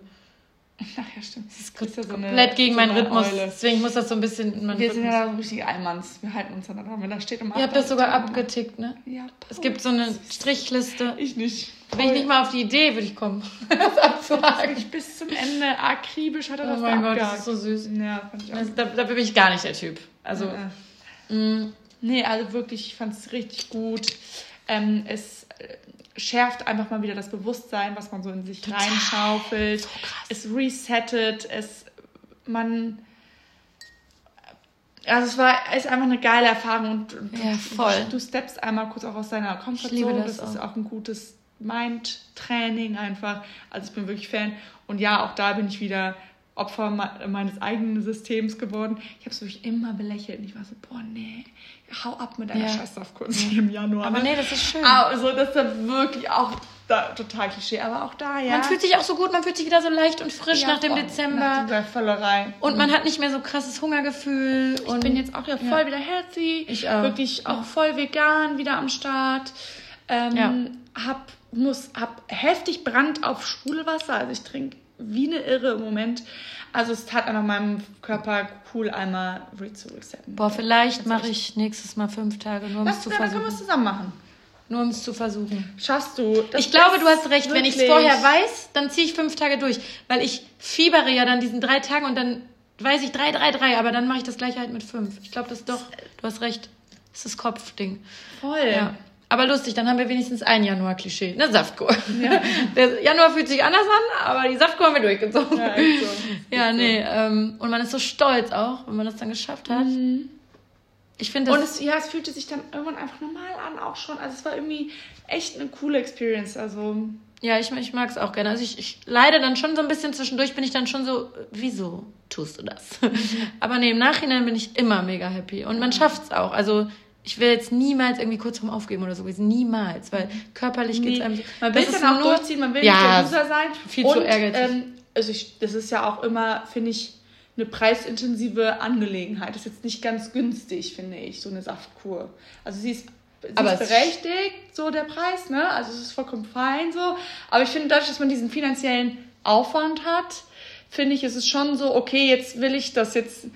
Ach ja, stimmt. Das ist Ist ja so eine- komplett gegen so meinen eine Rhythmus. Eule. Deswegen muss das so ein bisschen in meinen Wir sind Rhythmus. ja da so richtige Allmanns. Wir halten uns dann daran, wenn da steht um Ihr habt das sogar abgetickt, ne? Ja, Es gibt so eine Strichliste. Ich nicht. Bin ich nicht mal auf die Idee, würde ich kommen, das abzuhaken. Wirklich bis zum Ende akribisch hat er Oh das mein da Gott, das ist so süß. Ja, fand ich auch. Das, da, dafür bin ich gar nicht der Typ. Also, Äh. mh, Nee, also wirklich, ich fand es richtig gut. Ähm, es schärft einfach mal wieder das Bewusstsein, was man so in sich reinschaufelt. So. Es resettet, es man also es war ist einfach eine geile Erfahrung und, und Ja, voll. Du, steppst einmal kurz auch aus deiner Komfortzone. das Das, ist auch. auch ein gutes Mind-Training einfach. Also ich bin wirklich Fan. Und ja, auch da bin ich wieder Opfer me- meines eigenen Systems geworden. Ich habe es wirklich immer belächelt. Und ich war so, boah, nee, hau ab mit deiner Ja. Scheißsaftkunst hier im Januar. aber ne? nee, das ist schön. Also das ist dann wirklich auch da, total Klischee. Aber auch da, ja. Man fühlt sich auch so gut, man fühlt sich wieder so leicht und frisch ja, nach dem. Dezember. Nach dieser Völlerei. und man hat nicht mehr so krasses Hungergefühl. Ich und bin jetzt auch ja voll wieder healthy. Ich auch. Wirklich auch voll vegan wieder am Start. Ähm, Ja. Hab, muss, hab heftig Brand auf Sprudelwasser. Also ich trinke wie eine Irre im Moment. Also es tat einfach meinem Körper cool, einmal zu resetten. Boah, vielleicht mache ich nächstes Mal fünf Tage, nur um es zu versuchen. Dann können wir es zusammen machen. Nur um es zu versuchen. Schaffst du. ich glaube, du hast recht. Wenn ich es vorher weiß, dann ziehe ich fünf Tage durch. Weil ich fiebere ja dann diesen drei Tagen und dann weiß ich drei, drei, drei, aber dann mache ich das gleiche halt mit fünf. Ich glaube, das ist doch, du hast recht. Das ist das Kopfding. Voll. Ja. Aber lustig, dann haben wir wenigstens ein Januar-Klischee. Eine Saftkur. Ja. Der Januar fühlt sich anders an, aber die Saftkur haben wir durchgezogen. Ja, so. ja nee. Ähm, und man ist so stolz auch, wenn man das dann geschafft hat. Mhm. Ich finde Und es, ja, es fühlte sich dann irgendwann einfach normal an, auch schon. Also es war irgendwie echt eine coole Experience. Also. Ja, ich, ich mag es auch gerne. Also ich, ich leide dann schon so ein bisschen zwischendurch, bin ich dann schon so, wieso tust du das? Mhm. aber nee, im Nachhinein bin ich immer mega happy. Und man schafft es auch. Also ich will jetzt niemals irgendwie kurz vorm Aufgeben oder so gewesen. Niemals, weil körperlich nee. geht es einem. Man will es dann auch nur, durchziehen, man will ja, nicht der Loser sein. Viel und, zu ärgerlich. Ähm, also ich, das ist ja auch immer, finde ich, eine preisintensive Angelegenheit. Das ist jetzt nicht ganz günstig, finde ich, so eine Saftkur. Also sie ist, sie aber ist berechtigt, so der Preis, ne? Also es ist vollkommen fein so. Aber ich finde, dadurch, dass man diesen finanziellen Aufwand hat, finde ich, ist es schon so, okay, jetzt will ich das jetzt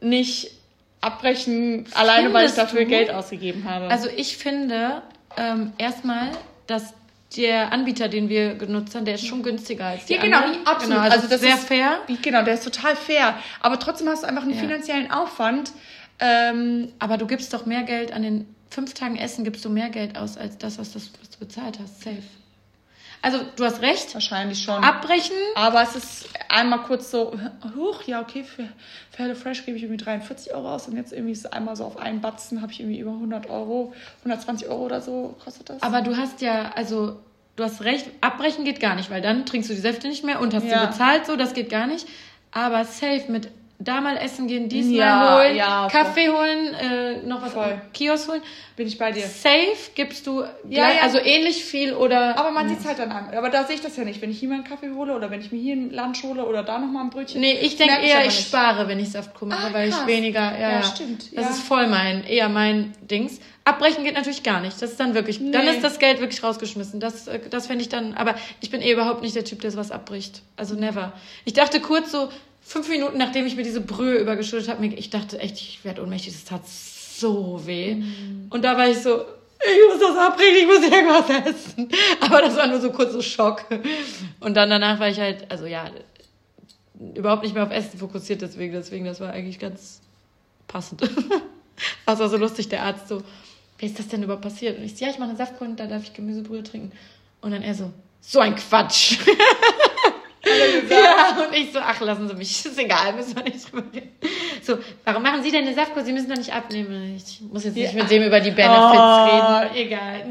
nicht abbrechen, alleine Findest weil ich dafür du? Geld ausgegeben habe. Also ich finde ähm, erstmal, dass der Anbieter, den wir genutzt haben, der ist schon günstiger als die ja, genau, anderen. absolut. Genau, also, also das sehr ist fair. Genau, der ist total fair. Aber trotzdem hast du einfach einen ja. finanziellen Aufwand. Ähm, aber du gibst doch mehr Geld an den fünf Tagen Essen, gibst du mehr Geld aus als das, was, das, was du bezahlt hast. Safe. Also du hast recht. Wahrscheinlich schon. Abbrechen. Aber es ist einmal kurz so, hoch, ja, okay, für, für HelloFresh gebe ich irgendwie 43 Euro aus und jetzt irgendwie ist es einmal so auf einen Batzen, habe ich irgendwie über 100 Euro, 120 Euro oder so kostet das. Aber du hast ja, also du hast recht, abbrechen geht gar nicht, weil dann trinkst du die Säfte nicht mehr und hast ja. sie bezahlt, so, das geht gar nicht. Aber safe mit da mal essen gehen, diesmal ja, holen, ja, Kaffee holen, äh, noch was voll. Kiosk holen. Bin ich bei dir. Safe gibst du ja, ja. also ähnlich viel oder. Aber man sieht es halt dann an. Aber da sehe ich das ja nicht. Wenn ich hier mal einen Kaffee hole oder wenn ich mir hier ein Lunch hole oder da nochmal ein Brötchen. Nee, ich denke eher, ich, ich spare, wenn ich Saftkur mache, ah, weil krass. ich weniger. Ja, ja stimmt. Das ist voll mein, eher mein Dings. Abbrechen geht natürlich gar nicht. Das ist dann wirklich, nee. dann ist das Geld wirklich rausgeschmissen. Das, äh, das fände ich dann, aber ich bin eh überhaupt nicht der Typ, der sowas abbricht. Also never. Ich dachte kurz so, fünf Minuten nachdem ich mir diese Brühe übergeschüttet habe, ich dachte echt, ich werde ohnmächtig, das tat so weh. Mhm. Und da war ich so, ich muss das abbrechen, ich muss irgendwas essen. Aber das war nur so kurz so Schock. Und dann danach war ich halt, also ja, überhaupt nicht mehr auf Essen fokussiert, deswegen, deswegen, das war eigentlich ganz passend. das war so lustig, der Arzt so, wie ist das denn überhaupt passiert? Und ich so, ja, ich mache eine Saftkur und da darf ich Gemüsebrühe trinken. Und dann er so, so ein Quatsch. Ja, und ich so, ach, lassen Sie mich, ist egal, müssen wir nicht drüber reden. So, warum machen Sie denn eine Saftkur? Sie müssen doch nicht abnehmen. Ich muss jetzt nicht ja. mit dem über die Benefits oh, reden. Egal.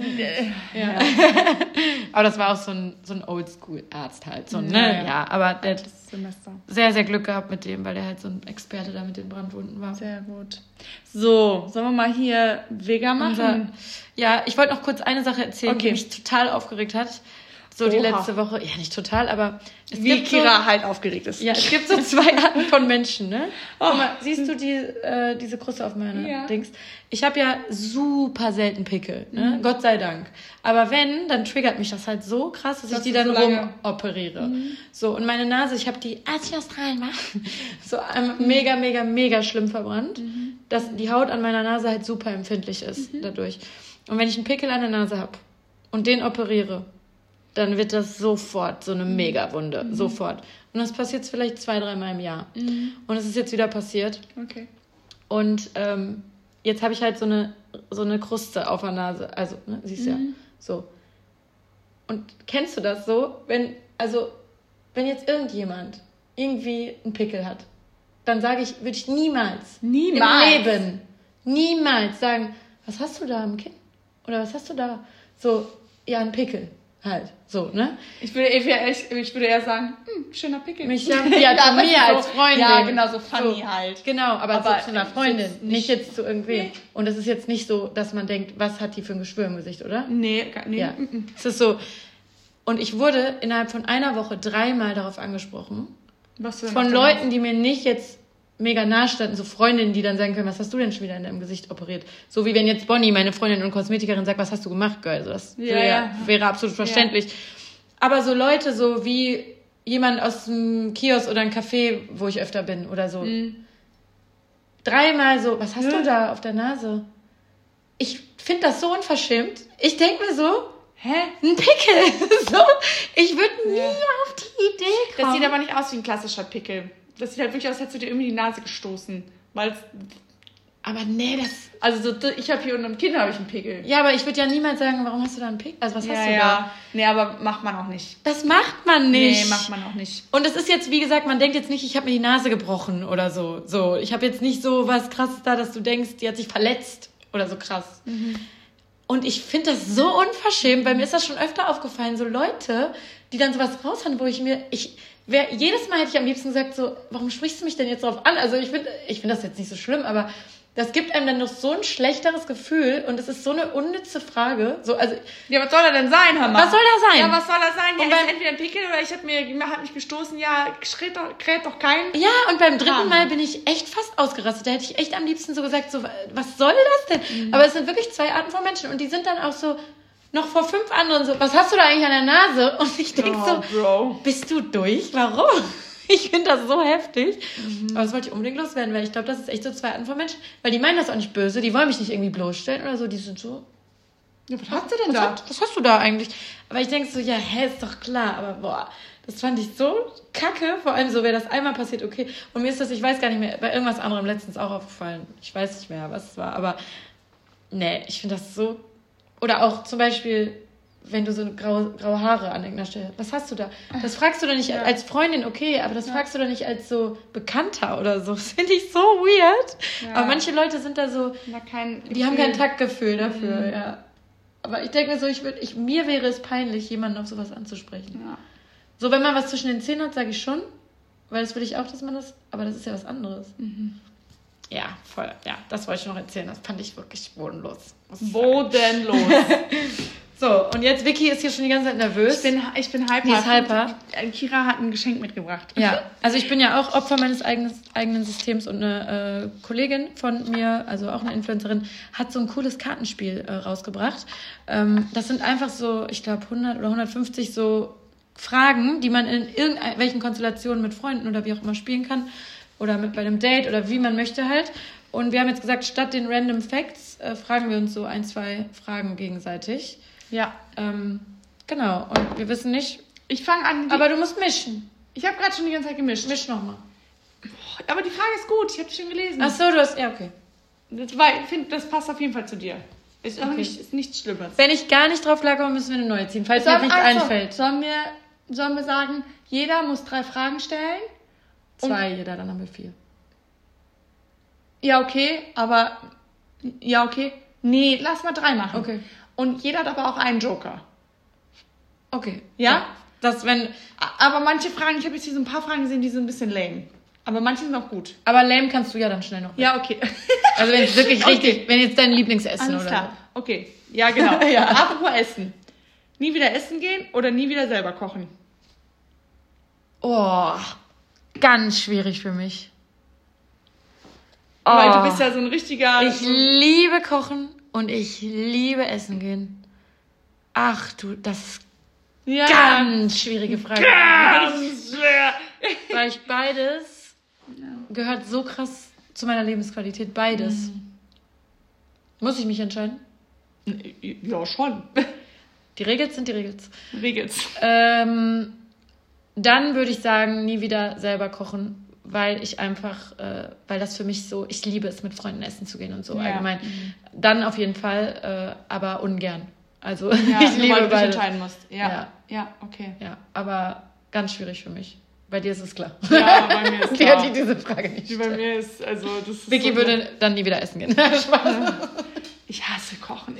Ja. aber das war auch so ein, so ein Oldschool-Arzt halt. So, ne? Ja, aber der hat sehr, sehr Glück gehabt mit dem, weil der halt so ein Experte da mit den Brandwunden war. Sehr gut. So, sollen wir mal hier Vega machen? Unser, ja, ich wollte noch kurz eine Sache erzählen, okay. die mich total aufgeregt hat. So Oha. die letzte Woche. Ja, nicht total, aber es Wie Kira so, halt aufgeregt ist. Ja, es gibt so zwei Arten von Menschen, ne? Oh. Mal, siehst du die, äh, diese Kruste auf meiner ja. Dings? Ich habe ja super selten Pickel, ne? Mhm. Gott sei Dank. Aber wenn, dann triggert mich das halt so krass, dass das ich die dann so rumoperiere. Mhm. So, und meine Nase, ich habe die, als ich Australien war, so mhm. mega, mega, mega schlimm verbrannt, mhm. dass die Haut an meiner Nase halt super empfindlich ist mhm. dadurch. Und wenn ich einen Pickel an der Nase habe und den operiere, dann wird das sofort so eine mhm. Megawunde. Mhm. Sofort. Und das passiert vielleicht zwei, dreimal im Jahr. Mhm. Und es ist jetzt wieder passiert. Okay. Und ähm, jetzt habe ich halt so eine, so eine Kruste auf der Nase. Also, ne, siehst du mhm. ja. So. Und kennst du das so? Wenn, also, wenn jetzt irgendjemand irgendwie einen Pickel hat, dann sage ich, würde ich niemals, niemals im Leben, niemals sagen, was hast du da am Kinn? Oder was hast du da? So, ja, ein Pickel halt. So, ne? Ich würde eher, ich, ich würde eher sagen, hm, schöner Pickel. Mich ja, ja zu mir so, als Freundin. Ja, genau, so funny so, halt. Genau, aber, aber so zu einer Freundin, nicht, nicht, jetzt zu irgendwem. Nee. Und es ist jetzt nicht so, dass man denkt, was hat die für ein Geschwür im Gesicht, oder? Nee, nee. Ja. Mm, mm. Es ist so. Und ich wurde innerhalb von einer Woche dreimal darauf angesprochen. Was von Leuten, die mir nicht jetzt mega nah standen, so Freundinnen, die dann sagen können, was hast du denn schon wieder in deinem Gesicht operiert? So wie wenn jetzt Bonnie, meine Freundin und Kosmetikerin, sagt, was hast du gemacht, Girl? Also das ja, wäre, ja. wäre absolut verständlich. Ja. Aber so Leute, so wie jemand aus dem Kiosk oder ein Café, wo ich öfter bin oder so. Dreimal so, was hast du da auf der Nase? Ich finde das so unverschämt. Ich denke mir so, Hä? ein Pickel. so, ich würde nie auf die Idee kommen. Das sieht aber nicht aus wie ein klassischer Pickel. Das sieht halt wirklich aus, als hättest du dir irgendwie die Nase gestoßen. Weil aber nee, das. also so, ich habe hier unter dem Kinn habe ich einen Pickel. Ja, aber ich würde ja niemals sagen, warum hast du da einen Pickel? Also was hast ja, du da? ja. Nee, aber macht man auch nicht. Das macht man nicht. Nee, macht man auch nicht. Und es ist jetzt, wie gesagt, man denkt jetzt nicht, ich habe mir die Nase gebrochen oder so. So, ich habe jetzt nicht so was krasses da, dass du denkst, die hat sich verletzt oder so krass. Und ich finde das so unverschämt, weil mir ist das schon öfter aufgefallen, so Leute, die dann sowas raushauen, wo ich mir, ich, wer, jedes Mal hätte ich am liebsten gesagt, so, warum sprichst du mich denn jetzt drauf an? Also ich finde, ich finde das jetzt nicht so schlimm, aber das gibt einem dann noch so ein schlechteres Gefühl und es ist so eine unnütze Frage. So, also Ja, was soll er denn sein, mal? Was soll er sein? Ja, was soll er sein? Ja, Und beim- entweder ein Pickel oder ich hab mir, hat mich gestoßen. Ja, schreit doch, kräht doch kein. Ja, und beim dritten. Mal bin ich echt fast ausgerastet. Da hätte ich echt am liebsten so gesagt, so, was soll das denn? Mhm. Aber es sind wirklich zwei Arten von Menschen und die sind dann auch so, noch vor fünf anderen so, was hast du da eigentlich an der Nase? Und ich denke so, Oh, Bro. bist du durch? Warum? Ich finde das so heftig. Mhm. Aber das wollte ich unbedingt loswerden, weil ich glaube, das ist echt so zwei Arten von Menschen. Weil die meinen das auch nicht böse, die wollen mich nicht irgendwie bloßstellen oder so, die sind so, Ja, was hast du denn was, da? hat, was hast du da eigentlich? Aber ich denke so, ja, hä, ist doch klar. Aber boah, das fand ich so kacke. Vor allem so, wäre das einmal passiert, okay. Und mir ist das, ich weiß gar nicht mehr, bei irgendwas anderem letztens auch aufgefallen. Ich weiß nicht mehr, was es war. Aber nee, ich finde das so. Oder auch zum Beispiel, wenn du so graue, graue Haare an irgendeiner Stelle. Was hast du da? Das fragst du doch nicht Ja. als Freundin, okay, aber das fragst du doch nicht als so Bekannter oder so. Das finde ich so weird. Ja. Aber manche Leute sind da so, Da die haben kein Gefühl. Taktgefühl dafür, Mhm. ja. Aber ich denke mir so, ich würd, ich, mir wäre es peinlich, jemanden auf sowas anzusprechen. Ja. So, wenn man was zwischen den Zähnen hat, sage ich schon. Weil das will ich auch, dass man das. Aber das ist ja was anderes. Mhm. Ja, voll. Ja, das wollte ich noch erzählen. Das fand ich wirklich bodenlos. Bodenlos. So, und jetzt Vicky ist hier schon die ganze Zeit nervös. Ich bin, ich bin hyper. Die ist hyper. Kira hat ein Geschenk mitgebracht. Ja, also ich bin ja auch Opfer meines eigenen, eigenen Systems und eine äh, Kollegin von mir, also auch eine Influencerin, hat so ein cooles Kartenspiel äh, rausgebracht. Ähm, das sind einfach so, ich glaube 100 oder 150 so Fragen, die man in irgendwelchen Konstellationen mit Freunden oder wie auch immer spielen kann oder mit bei einem Date oder wie man möchte halt. Und wir haben jetzt gesagt, statt den Random Facts äh, fragen wir uns so ein, zwei Fragen gegenseitig. Ja. Ähm, genau, und wir wissen nicht, Ich fange an. Aber du musst mischen. ich habe gerade schon die ganze Zeit gemischt. Misch nochmal. Aber die Frage ist gut. Ich habe die schon gelesen. Ach so, du hast, ja, okay. Das, war, ich finde, das passt auf jeden Fall zu dir. Ist Okay. nicht, ist nichts Schlimmes. Wenn ich gar nicht drauf klarkomme, müssen wir eine neue ziehen, falls mir Sollen- nichts also, einfällt. Sollen wir, sollen wir sagen, jeder muss drei Fragen stellen? Zwei jeder, dann haben wir vier. Ja, okay, aber. Ja, okay. Nee, lass mal drei machen. Okay. Und jeder hat aber auch einen Joker. Okay. Ja? Das, wenn, Aber manche Fragen, ich habe jetzt hier so ein paar Fragen gesehen, die sind ein bisschen lame. Aber manche sind auch gut. aber lame kannst du ja dann schnell noch. Ja, okay. Also wenn es wirklich Okay. richtig, wenn jetzt dein Lieblingsessen Alles oder klar. Okay. Ja, genau. Ja. Apropos Essen. Nie wieder essen gehen oder nie wieder selber kochen? Oh, ganz schwierig für mich. Oh, Weil du bist ja so ein richtiger. ich liebe Kochen und ich liebe Essen gehen. Ach du, das ist ja, ganz schwierige Frage. ganz schwer. Weil ich beides gehört so krass zu meiner Lebensqualität. Beides. Mhm. Muss ich mich entscheiden? Ja, schon. Die Regels sind die Regels. Regels. Ähm, dann würde ich sagen, nie wieder selber kochen, weil ich einfach, äh, weil das für mich so, ich liebe es, mit Freunden essen zu gehen und so Ja. allgemein. Dann auf jeden Fall, äh, aber ungern. Also Ja, ich liebe weil du dich entscheiden musst. Ja. Ja. Ja, okay. Ja, aber ganz schwierig für mich. Bei dir ist es klar. Ja, bei mir ist Die klar. hat die diese Frage nicht. Die bei mir ist, also, das ist Vicky so würde dann nie wieder essen gehen. Spaß. Ich hasse Kochen.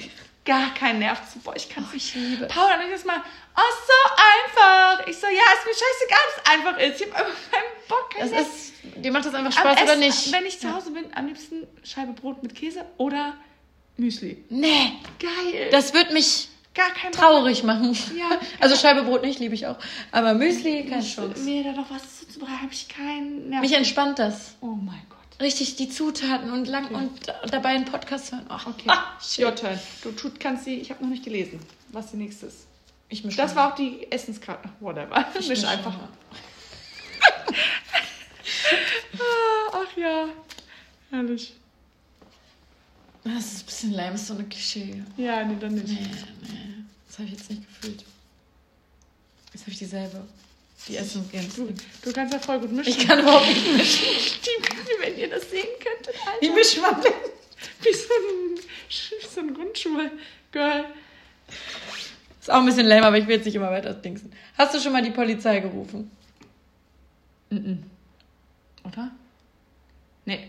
Gar keinen Nerv zu. Boah, ich kann es nicht. ich liebe es. Paul, dann ich das mal, oh, so einfach. Ich so, ja, ist mir scheißegal, dass es einfach ist. Ich habe einfach keinen Bock, keinen Das ist, dir macht das einfach Spaß oder Essen, nicht? Wenn ich zu Hause bin, am liebsten Scheibe Brot mit Käse oder Müsli. Nee, Geil. das wird mich gar kein traurig machen. Ja. Also Scheibe Brot nicht, liebe ich auch. Aber Müsli, keine Chance. Mir da noch was zuzubereiten, habe ich keinen Nerv. Mich entspannt das. oh mein Gott. Richtig die Zutaten und lang und dabei einen Podcast hören. Ach, Okay. ah. Your turn. Du tut, kannst sie, ich habe noch nicht gelesen, was die nächste ist. Ich misch Das mal. war auch die Essenskarte. Whatever. Ich Misch misch einfach. mal. Ach ja. Herrlich. Das ist ein bisschen lame, ist so eine Klischee. Ja, nee, dann nicht. Nee, nee. Das habe ich jetzt nicht gefühlt. Jetzt habe ich dieselbe. Die Essen gehen. Du, du kannst ja voll gut mischen. Ich kann überhaupt nicht mischen. Die, wenn ihr das sehen könntet, Alter. Mischt man denn? Wie so ein, wie so ein Grundschul-Girl. Ist auch ein bisschen lame, aber ich will jetzt nicht immer weiter dingsen. Hast du schon mal die Polizei gerufen? Mhm. Oder? Nee.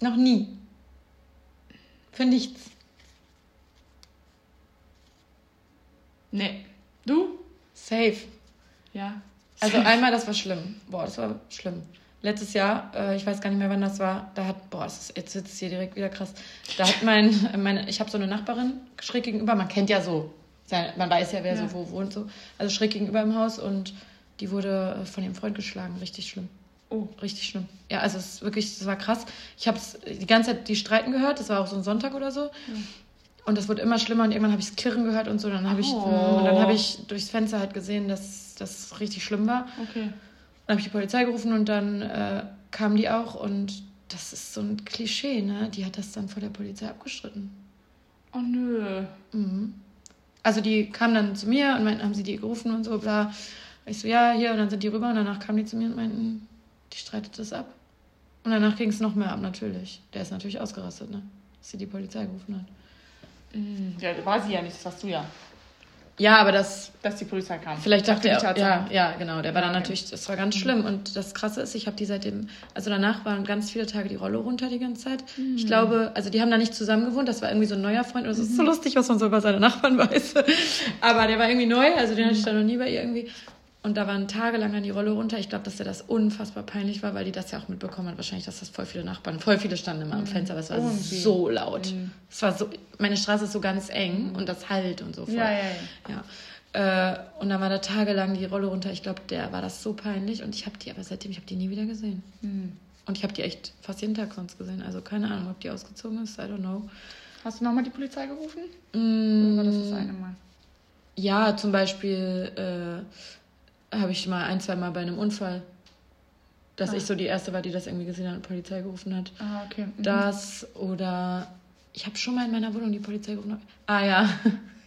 Noch nie. Für nichts. Nee. Du? Safe. Ja. Also einmal, das war schlimm. Boah, das war schlimm. Letztes Jahr, äh, ich weiß gar nicht mehr, wann das war, da hat, boah, das ist, jetzt sitzt es hier direkt wieder krass. Da hat mein, meine, ich habe so eine Nachbarin schräg gegenüber, man kennt ja so, man weiß ja, wer Ja. so wo wohnt, so. Also schräg gegenüber im Haus und die wurde äh, von ihrem Freund geschlagen, richtig schlimm. Oh. Richtig schlimm. Ja, also es ist wirklich, es war krass. Ich habe die ganze Zeit die Streiten gehört, das war auch so ein Sonntag oder so. Und das wurde immer schlimmer und irgendwann habe ich das Klirren gehört und so. Dann habe ich, Oh. und dann habe ich durchs Fenster halt gesehen, dass das richtig schlimm war. Okay. Dann habe ich die Polizei gerufen und dann äh, kamen die auch und das ist so ein Klischee, ne? Die hat das dann vor der Polizei abgestritten. Oh nö. Mhm. Also die kamen dann zu mir und meinten, haben sie die gerufen und so, bla. Ich so, ja, hier, und dann sind die rüber und danach kamen die zu mir und meinten, die streitet das ab. Und danach ging es noch mehr ab, natürlich. Der ist natürlich ausgerastet, ne? Dass sie die Polizei gerufen hat. Mhm. Ja, war sie ja nicht, das warst du ja. Ja, aber das, Dass die Polizei kam. vielleicht dachte er, Tatsache. ja, ja, genau, der war dann okay. natürlich, das war ganz schlimm. Und das Krasse ist, ich habe die seitdem, also danach waren ganz viele Tage die Rolle runter die ganze Zeit. Ich glaube, also die haben da nicht zusammen gewohnt, das war irgendwie so ein neuer Freund. Und es ist so lustig, was man so über seine Nachbarn weiß. Aber der war irgendwie neu, also den hatte ich da noch nie bei ihr irgendwie. Und da waren tagelang dann die Rolle runter. Ich glaube, dass der das unfassbar peinlich war, weil die das ja auch mitbekommen hat. Wahrscheinlich, dass das voll viele Nachbarn, voll viele standen immer am Fenster, aber es war Oh, so laut. Es war so, meine Straße ist so ganz eng und das halt und so voll. Ja, ja, ja. Ja. Äh, und dann war da tagelang die Rolle runter. Ich glaube, der war das so peinlich. Und ich habe die, aber seitdem, ich habe die nie wieder gesehen. Hm. Und ich habe die echt fast jeden Tag sonst gesehen. Also keine Ahnung, ob die ausgezogen ist. I don't know. Hast du nochmal die Polizei gerufen? Mm, Oder war das das eine Mal? Ja, zum Beispiel äh, habe ich mal ein, zwei Mal bei einem Unfall, dass Ah. ich so die Erste war, die das irgendwie gesehen hat und Polizei gerufen hat. Ah, okay. Mhm. Das oder ich habe schon mal in meiner Wohnung die Polizei gerufen. Ah ja.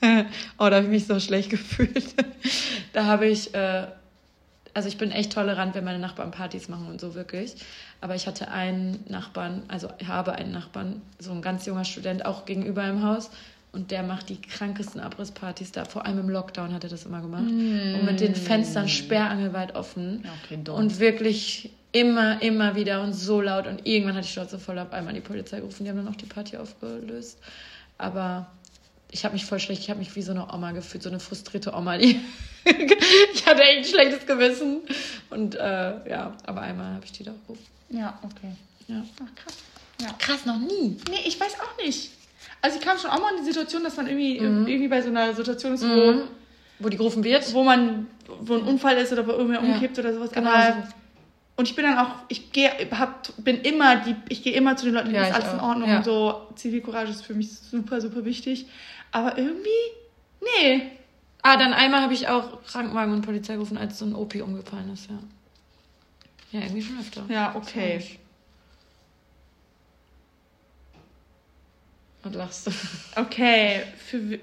oh, da habe ich mich so schlecht gefühlt. da habe ich, äh, also ich bin echt tolerant, wenn meine Nachbarn Partys machen und so wirklich. Aber ich hatte einen Nachbarn, also ich habe einen Nachbarn, so ein ganz junger Student, auch gegenüber im Haus. Und der macht die krankesten Abrisspartys da. Vor allem im Lockdown hat er das immer gemacht. Und mit den Fenstern sperrangelweit offen. Okay. Und wirklich immer, immer wieder und so laut. Und irgendwann hatte ich Schnauze voll, habe einmal die Polizei gerufen. Die haben dann auch die Party aufgelöst. Aber ich habe mich voll schlecht, ich habe mich wie so eine Oma gefühlt, so eine frustrierte Oma. Die ich hatte echt ein schlechtes Gewissen. Und äh, ja, aber einmal habe ich die da gerufen. Ja, okay. Ja. Ach, krass. Ja. Krass, noch nie. Nee, ich weiß auch nicht. Also ich kam schon auch mal in die Situation, dass man irgendwie, Mhm. irgendwie bei so einer Situation ist, wo, Mhm. Wo die gerufen wird? wo man, wo ein Unfall ist oder wo irgendwer Ja. umkippt oder sowas. Genau Aber, und ich bin dann auch, ich gehe, hab, bin immer die, ich gehe immer zu den Leuten, Ja, ist alles in auch. Ordnung Ja. und so. Zivilcourage ist für mich super, super wichtig. Aber irgendwie, nee. Ah, dann einmal habe ich auch Krankenwagen und Polizei gerufen, als so ein OP umgefallen ist, ja. Ja, irgendwie schon öfter. Ja, okay. Und lachst du. Okay, für,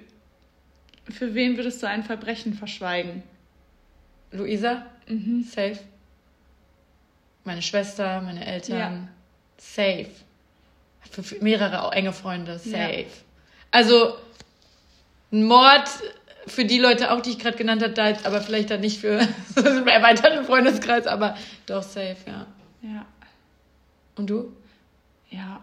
für wen würdest du ein Verbrechen verschweigen? Luisa? Mhm. Safe. Meine Schwester, meine Eltern. Ja. Safe. Für, mehrere enge Freunde. Safe. Ja. Also, ein Mord für die Leute auch, die ich gerade genannt habe, da jetzt aber vielleicht dann nicht für einen erweiterten Freundeskreis, aber doch safe, ja. Ja. Und du? Ja.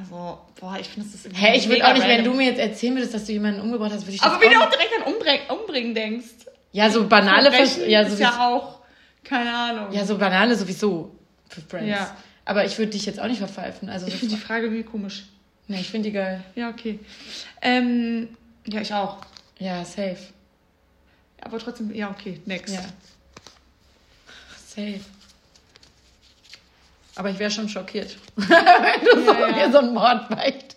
Also, boah, ich finde, das ist Hä, ich würde auch nicht, wenn random. du mir jetzt erzählen würdest, dass du jemanden umgebracht hast, würde ich Aber wie du auch direkt an Umbring, Umbringen denkst. Ja, so banale Verbrechen ja, ist sowieso. ja auch, keine Ahnung. Ja, so banale sowieso für Friends. Ja. Aber ich würde dich jetzt auch nicht verpfeifen. Also Ich so finde die Frage irgendwie komisch. nee, ich finde die geil. Ja, okay. Ähm, ja, ich auch. Ja, safe. Aber trotzdem, ja, okay, next. Ja. Safe. Aber ich wäre schon schockiert, wenn du so Ja, ja. mir so einen Mord beichtest.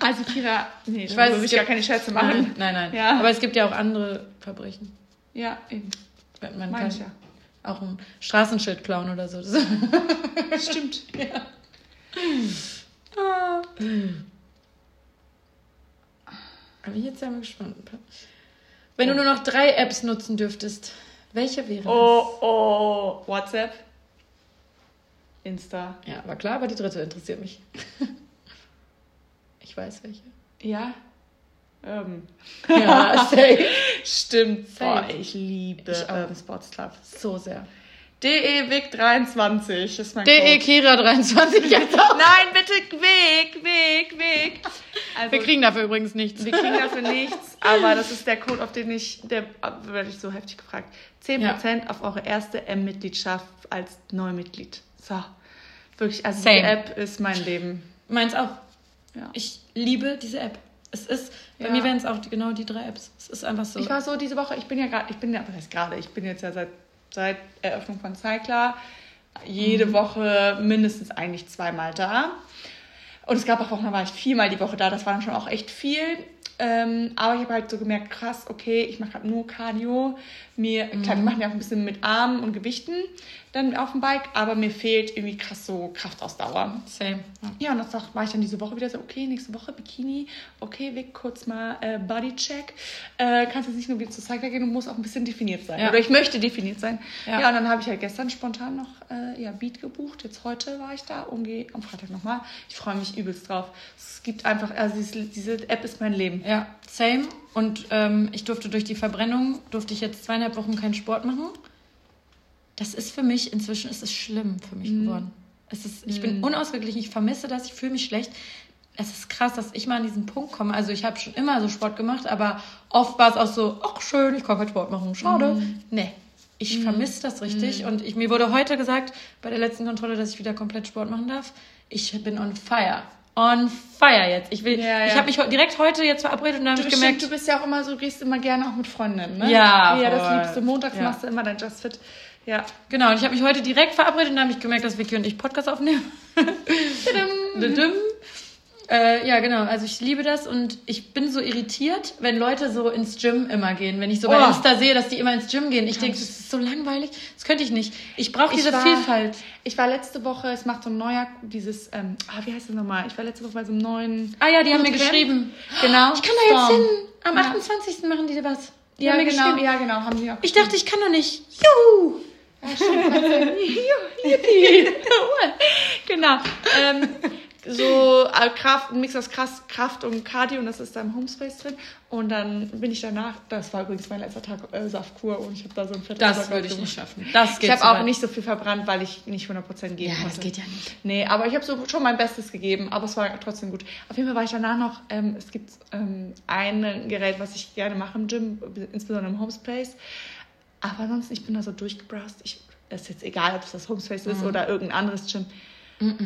Also Kira, nee, Ich weiß, es will ich gar keine Scherze machen. Nein, nein, nein. Ja. Aber es gibt ja auch andere Verbrechen. Ja, eben. Man Meine kann ja. auch ein Straßenschild klauen oder so. Stimmt. Ah. Aber jetzt sind wir gespannt. Wenn du nur noch drei Apps nutzen dürftest, welche wären Oh, oh, WhatsApp. Insta. Ja, war klar, aber die dritte interessiert mich. Ich weiß welche. Ja. Ähm. Ja, safe. Stimmt. Safe. Boah, ich liebe Ich auch. ähm, Sports Club. So sehr. DEWIG23 ist mein DE. Kira 23 jetzt auch. Nein, bitte Weg, Weg, Weg. Also, Wir kriegen dafür übrigens nichts. wir kriegen dafür nichts, aber das ist der Code, auf den ich, der werde ich so heftig gefragt. 10% auf eure erste M-Mitgliedschaft als Neumitglied. So. Wirklich, also Same. die App ist mein Leben. Meins auch. Ja. Ich liebe diese App. Es ist, bei Ja. mir wären es auch die, genau die drei Apps. Es ist einfach so. Ich war so diese Woche, ich bin ja gerade, ich bin ja, was heißt gerade, ich bin jetzt ja seit, seit Eröffnung von Cycler jede Mhm. Woche mindestens eigentlich zweimal da. Und es gab auch Wochen, da war ich viermal die Woche da, das war dann schon auch echt viel. Ähm, aber ich habe halt so gemerkt, krass, okay, ich mache gerade nur Cardio. Mir, klar, Mhm. wir machen ja auch ein bisschen mit Armen und Gewichten dann auf dem Bike, aber mir fehlt irgendwie krass so Kraftausdauer. Same. Ja. Und das war ich dann diese Woche wieder so, okay, nächste Woche Bikini, okay, weg kurz mal äh, Bodycheck. Äh, kannst jetzt nicht nur wieder zu Cycler gehen, du musst auch ein bisschen definiert sein. Ja. Oder ich möchte definiert sein. Ja. Ja, und dann habe ich halt gestern spontan noch äh, ja, Beat gebucht. Jetzt heute war ich da und gehe am Freitag nochmal. Ich freue mich übelst drauf. Es gibt einfach, also diese, diese App ist mein Leben. Ja, same. Und ähm, ich durfte durch die Verbrennung, durfte ich jetzt zweieinhalb Wochen keinen Sport machen. Das ist für mich, inzwischen ist es schlimm für mich geworden. Es ist, ich bin unausgeglichen, ich vermisse das, ich fühle mich schlecht. Es ist krass, dass ich mal an diesen Punkt komme. Also ich habe schon immer so Sport gemacht, aber oft war es auch so, ach schön, ich kann keinen Sport machen, schade. Nee, ich vermisse das richtig. Und ich, mir wurde heute gesagt, bei der letzten Kontrolle, dass ich wieder komplett Sport machen darf. Ich bin on fire. On fire jetzt. Ich will, Ja, ich ja. habe mich direkt heute jetzt verabredet und dann Du, habe ich stimmt, gemerkt, du bist ja auch immer so, gehst immer gerne auch mit Freundinnen, ne? Ja, Ja, das liebst du. Montags Ja. machst du immer dein Just Fit. Ja. Genau, und ich habe mich heute direkt verabredet und dann habe ich gemerkt, dass Vicky und ich Podcast aufnehmen. Äh, ja, genau. Also ich liebe das und ich bin so irritiert, wenn Leute so ins Gym immer gehen. Wenn ich so bei Oh. Insta sehe, dass die immer ins Gym gehen. Ich denke, das ist so langweilig. Das könnte ich nicht. Ich brauche diese war- Vielfalt. Ich war letzte Woche, es macht so ein neuer, dieses, ähm, ah, wie heißt das nochmal? Ich war letzte Woche bei so einem neuen. Ah ja, die haben mir geschrieben. Genau. Ich kann da jetzt hin. Am Ja. 28. machen die was. Die Ja, haben mir genau, geschrieben. ja, genau, haben die auch. Ich dachte, ich kann doch nicht. Juhu! genau. Ähm, so äh, Kraft, ein Mix aus Kraft, Kraft und Cardio und das ist da im Homespace drin. Und dann bin ich danach, das war übrigens mein letzter Tag äh, Saftkur und ich habe da so ein fettes Das würde ich gemacht. nicht schaffen. Das geht Ich habe auch nicht so viel verbrannt, weil ich nicht 100% geben Ja, konnte. das geht ja nicht. Nee, aber ich habe so schon mein Bestes gegeben, aber es war trotzdem gut. Auf jeden Fall war ich danach noch, ähm, es gibt ähm, ein Gerät, was ich gerne mache im Gym, insbesondere im Homespace. Aber ansonsten, ich bin da so durchgebrowst. Ich, es ist jetzt egal, ob es das Homespace ist oder irgendein anderes Gym.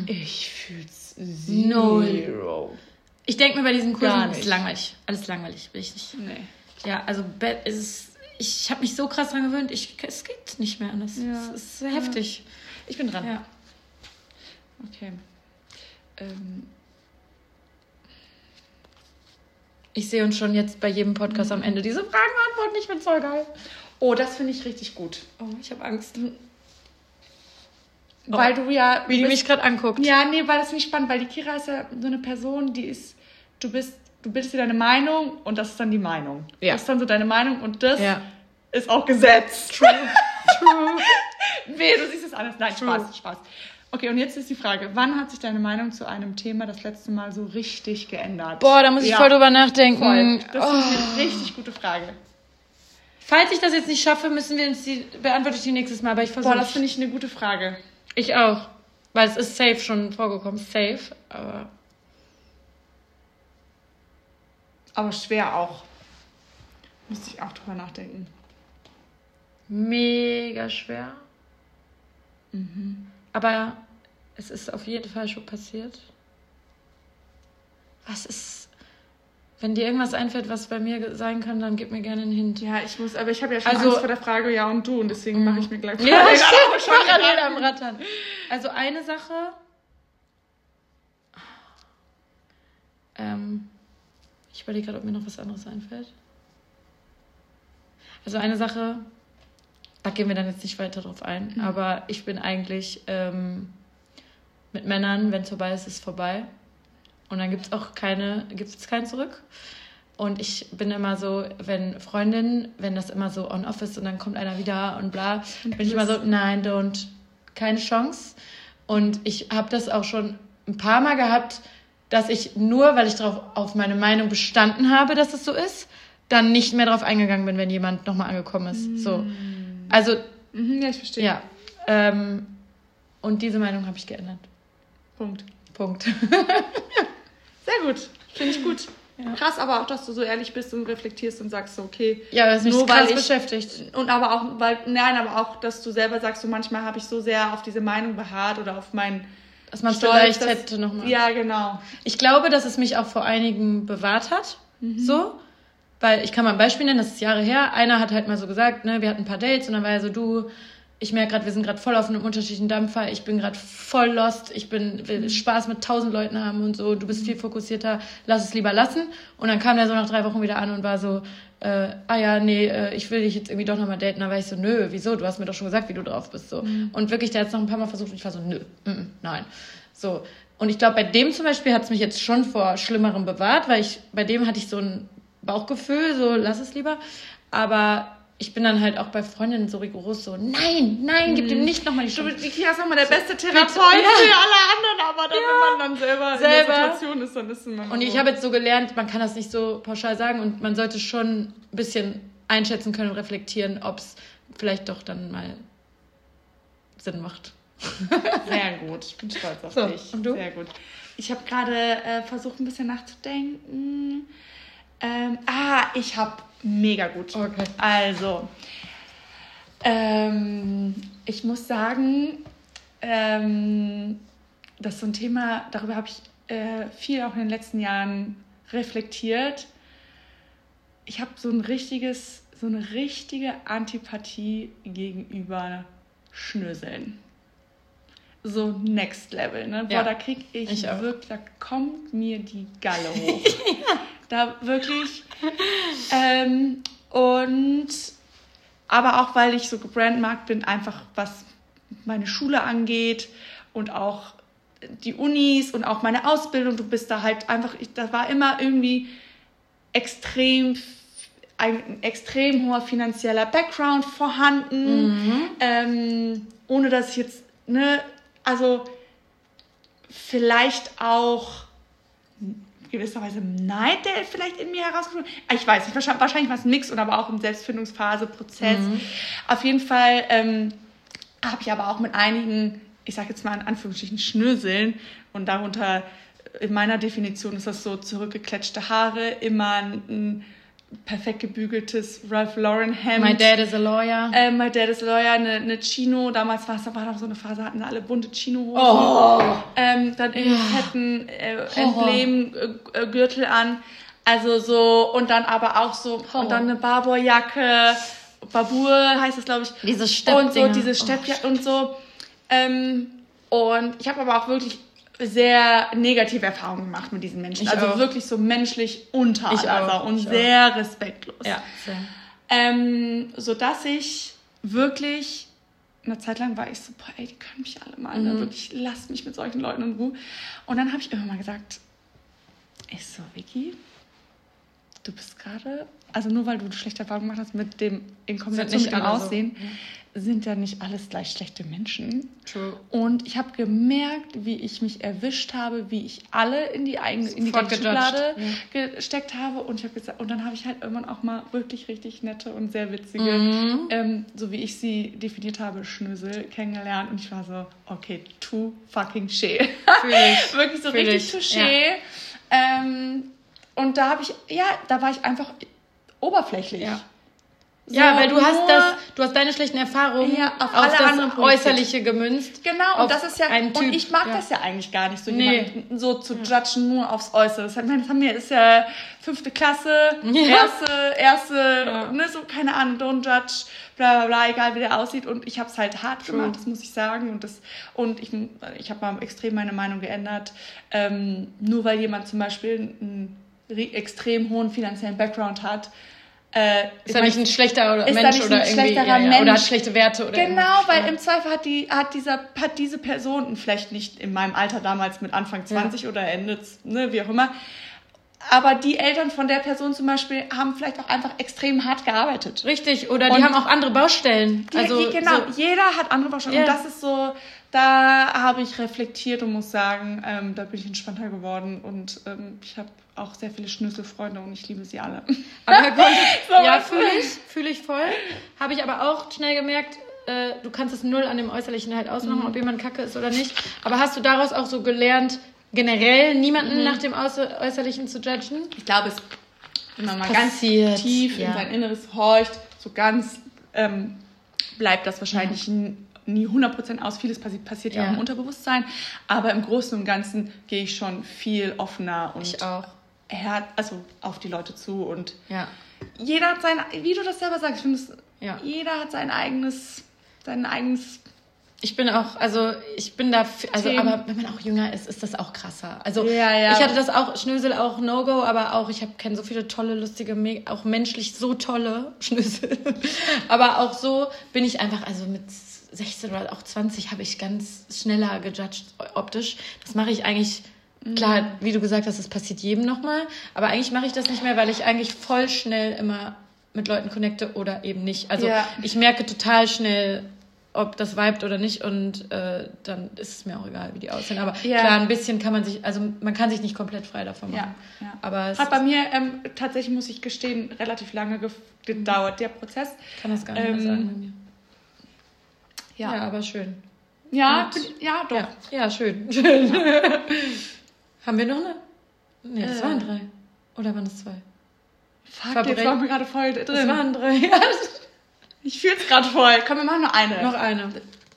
Ich fühl's Null. Zero. Ich denke mir bei diesen Kursen, ist langweilig. Alles langweilig, will ich nicht. Nee. Ja, also es ist, ich habe mich so krass dran gewöhnt, ich, es geht nicht mehr anders. Ja. Es ist sehr heftig. Ich bin dran. Ja. Okay. Ähm, Ich sehe uns schon jetzt bei jedem Podcast am Ende diese Fragen beantworten. Ich bin voll geil. oh, das finde ich richtig gut. Oh, ich habe Angst. Weil du ja. Wie die bist- mich gerade anguckt. Ja, nee, weil das nicht spannend, weil die Kira ist ja so eine Person, die ist, du bist, du bildest dir deine Meinung und das ist dann die Meinung. Ja. Das ist dann so deine Meinung und das Ja. ist auch Gesetz. True. True. Weh, du siehst es anders. Nein, True. Spaß, Spaß. Okay, und jetzt ist die Frage, wann hat sich deine Meinung zu einem Thema das letzte Mal so richtig geändert? Boah, da muss ich Ja, voll drüber nachdenken. Voll. Das Oh. ist eine richtig gute Frage. Falls ich das jetzt nicht schaffe, müssen wir uns die, beantworte ich die nächstes Mal, aber ich versuche. Boah, das finde ich eine gute Frage. Ich auch. Weil es ist safe schon vorgekommen. Safe. Aber Aber schwer auch. Müsste ich auch drüber nachdenken. mega schwer. Aber es ist auf jeden Fall schon passiert. Was ist. Wenn dir irgendwas einfällt, was bei mir sein kann, dann gib mir gerne einen Hint. Ja, ich muss, aber ich habe ja schon Also- Angst vor der Frage Ja und Du und deswegen mache ich mir gleich Ja, Fragen. stimmt. Ich war gerade wieder am Rattern. Also eine Sache. Ähm, ich überlege gerade, ob mir noch was anderes einfällt. Also eine Sache, da gehen wir dann jetzt nicht weiter drauf ein, mhm. aber ich bin eigentlich ähm, mit Männern, wenn es vorbei ist, ist es vorbei. Und dann gibt es auch keine, gibt es kein Zurück. Und ich bin immer so, wenn Freundinnen, wenn das immer so on-off ist und dann kommt einer wieder und bla, bin ich immer so, nein, don't, keine Chance. Und ich habe das auch schon ein paar Mal gehabt, dass ich nur, weil ich darauf auf meine Meinung bestanden habe, dass es so ist, dann nicht mehr darauf eingegangen bin, wenn jemand nochmal angekommen ist. Mm. So. Also. Mhm, ja, ich verstehe. Ja. Ähm, und diese Meinung habe ich geändert. Punkt. Punkt. Sehr gut. Finde ich gut. Ja. Krass, aber auch, dass du so ehrlich bist und reflektierst und sagst so, okay. Ja, das ist mich nur krass ich, beschäftigt. Und aber auch, weil, nein, aber auch, dass du selber sagst, so manchmal habe ich so sehr auf diese Meinung beharrt oder auf mein. Dass man Stolz, vielleicht dass, hätte nochmal. Ja, genau. Ich glaube, dass es mich auch vor einigen bewahrt hat. Mhm. So. Weil ich kann mal ein Beispiel nennen, das ist Jahre her. Einer hat halt mal so gesagt, ne, wir hatten ein paar Dates und dann war er so, du, ich merke gerade, wir sind gerade voll auf einem unterschiedlichen Dampfer, ich bin gerade voll lost, ich bin, will Spaß mit tausend Leuten haben und so, du bist viel fokussierter, lass es lieber lassen. Und dann kam er so nach drei Wochen wieder an und war so, äh, ah ja, nee, äh, ich will dich jetzt irgendwie doch nochmal daten. Da war ich so, nö, wieso? Du hast mir doch schon gesagt, wie du drauf bist. So. Mhm. Und wirklich, der hat es noch ein paar Mal versucht und ich war so, nö, mm, nein. So. Und ich glaube, bei dem zum Beispiel hat es mich jetzt schon vor Schlimmerem bewahrt, weil ich, bei dem hatte ich so ein Bauchgefühl, so lass es lieber. Aber ich bin dann halt auch bei Freundinnen so rigoros so, nein, nein, gib ihm mhm. nicht nochmal die Chance. Du, Ikea ist nochmal der beste Therapeut für ja. alle anderen, aber dann, ja. wenn man dann selber, selber, in der Situation ist, dann ist man Und ich habe jetzt so gelernt, man kann das nicht so pauschal sagen und man sollte schon ein bisschen einschätzen können und reflektieren, ob es vielleicht doch dann mal Sinn macht. Sehr gut, ich bin stolz auf so, dich. Und du? Sehr gut. Ich habe gerade äh, versucht, ein bisschen nachzudenken. Ähm, ah, ich habe mega gut. Okay. Also, ähm, ich muss sagen, ähm, das ist so ein Thema, darüber habe ich äh, viel auch in den letzten Jahren reflektiert. Ich habe so ein richtiges, so eine richtige Antipathie gegenüber Schnöseln. So Next Level, ne? Boah, ja, da krieg ich, ich wirklich, da kommt mir die Galle hoch. Da wirklich. Ähm, und aber auch weil ich so gebrandmarkt bin, einfach was meine Schule angeht und auch die Unis und auch meine Ausbildung. Du bist da halt einfach, ich, da war immer irgendwie extrem ein extrem hoher finanzieller Background vorhanden, mhm. ähm, ohne dass ich jetzt, ne, also vielleicht auch gewisserweise Neid, der vielleicht in mir herausgekommen ist. Ich weiß nicht, wahrscheinlich, wahrscheinlich war es nix und aber auch im Selbstfindungsphase, Prozess. Mhm. Auf jeden Fall ähm, habe ich aber auch mit einigen, ich sage jetzt mal in Anführungsstrichen, Schnöseln und darunter in meiner Definition ist das so zurückgekletschte Haare, immer ein perfekt gebügeltes Ralph Lauren Hemd. My Dad is a Lawyer. Äh, My Dad is a Lawyer, eine, eine Chino. Damals war es war noch so eine Phase, hatten alle bunte Chino-Hosen. Oh. Ähm, dann in ja. fetten äh, Emblemgürtel äh, an. Also so, und dann aber auch so, oh. und dann eine Barbour-Jacke. Babur heißt es, glaube ich. Diese Steppdinger. Und so, diese Steppjacke oh. und so. Ähm, und ich habe aber auch wirklich sehr negative Erfahrungen gemacht mit diesen Menschen. Ich also auch. wirklich so menschlich untereinander und ich sehr auch. respektlos. Ja, sehr. Ähm, so dass ich wirklich eine Zeit lang war ich so, boah, ey, die können mich alle mal, ne? mhm. wirklich, lasst mich mit solchen Leuten in Ruhe. Und dann habe ich immer mal gesagt, ich so, Vicky, du bist gerade, also nur weil du schlechte Erfahrungen gemacht hast mit dem, in Kombination mit dem Aussehen, so sind ja nicht alles gleich schlechte Menschen. True. Und ich habe gemerkt, wie ich mich erwischt habe, wie ich alle in die eigene in die Schublade ja. gesteckt habe. Und ich habe gesagt, und dann habe ich halt irgendwann auch mal wirklich richtig nette und sehr witzige, mhm. ähm, so wie ich sie definiert habe, Schnösel kennengelernt. Und ich war so, okay, too fucking shit. wirklich so Fühl richtig touché. Ja. Ähm, und da habe ich, ja, da war ich einfach oberflächlich. Ja. So ja, weil du hast das, du hast deine schlechten Erfahrungen ja, auf, auf das Äußerliche gemünzt. Genau, und das ist ja, ein Typ. und ich mag ja. das ja eigentlich gar nicht, so nee. jemanden so zu judgen nur aufs Äußere. Das, haben wir, ist ja fünfte Klasse, ja. erste, erste, ne, so, keine Ahnung, don't judge, bla, bla, bla, egal wie der aussieht. Und ich habe es halt hart True. gemacht, das muss ich sagen. Und das, und ich, ich habe mal extrem meine Meinung geändert. Ähm, nur weil jemand zum Beispiel einen extrem hohen finanziellen Background hat, äh, ist er nicht ein schlechter Mensch oder ein irgendwie ja, ja, oder hat schlechte Werte oder genau, weil ja. im Zweifel hat die hat dieser hat diese Person vielleicht nicht in meinem Alter damals mit Anfang 20 oder Ende ne wie auch immer aber die Eltern von der Person zum Beispiel haben vielleicht auch einfach extrem hart gearbeitet. Richtig, oder die und haben auch andere Baustellen. Also genau, so. jeder hat andere Baustellen. Yeah. Und das ist so, da habe ich reflektiert und muss sagen, ähm, da bin ich entspannter geworden und ähm, ich habe auch sehr viele Schnüsselfreunde und ich liebe sie alle. Aber gut, so ja, fühle ich, fühl ich voll. Habe ich aber auch schnell gemerkt, äh, du kannst es null an dem Äußerlichen halt ausmachen, mhm. ob jemand kacke ist oder nicht. Aber hast du daraus auch so gelernt, generell niemanden mhm. nach dem Äußerlichen zu judgen? Ich glaube, es wenn man mal passiert. ganz tief ja. in sein Inneres horcht, so ganz ähm, bleibt das wahrscheinlich mhm nie 100% aus. Vieles passi passiert ja. ja. auch im Unterbewusstsein. Aber im Großen und Ganzen gehe ich schon viel offener und auch also auf die Leute zu und ja. jeder hat sein, wie du das selber sagst, ich finde ja. jeder hat sein eigenes, sein eigenes. Ich bin auch, also ich bin da, also Themen. aber wenn man auch jünger ist, ist das auch krasser. Also ja, ja. ich hatte das auch, Schnösel auch No-Go, aber auch, ich habe kenne so viele tolle, lustige, auch menschlich so tolle Schnösel. aber auch so bin ich einfach, also mit 16 oder auch 20 habe ich ganz schneller gejudged optisch. Das mache ich eigentlich Klar, wie du gesagt hast, das passiert jedem nochmal. Aber eigentlich mache ich das nicht mehr, weil ich eigentlich voll schnell immer mit Leuten connecte oder eben nicht. Also ja. ich merke total schnell, ob das vibet oder nicht und äh, dann ist es mir auch egal, wie die aussehen. Aber ja. klar, ein bisschen kann man sich, also man kann sich nicht komplett frei davon machen. Ja, ja. Aber es hat bei mir ähm, tatsächlich, muss ich gestehen, relativ lange gedauert, der Prozess. Kann das gar nicht ähm, mehr sagen bei mir. Ja. ja, aber schön. Ja, ja, doch. Ja, ja schön. schön. Haben wir noch eine? Nee, das äh. waren drei. Oder waren es zwei? Fuck, Verbrech jetzt waren wir gerade voll drin. Das waren drei, ja. Ich fühle es gerade voll. Komm, wir machen noch eine. Noch eine.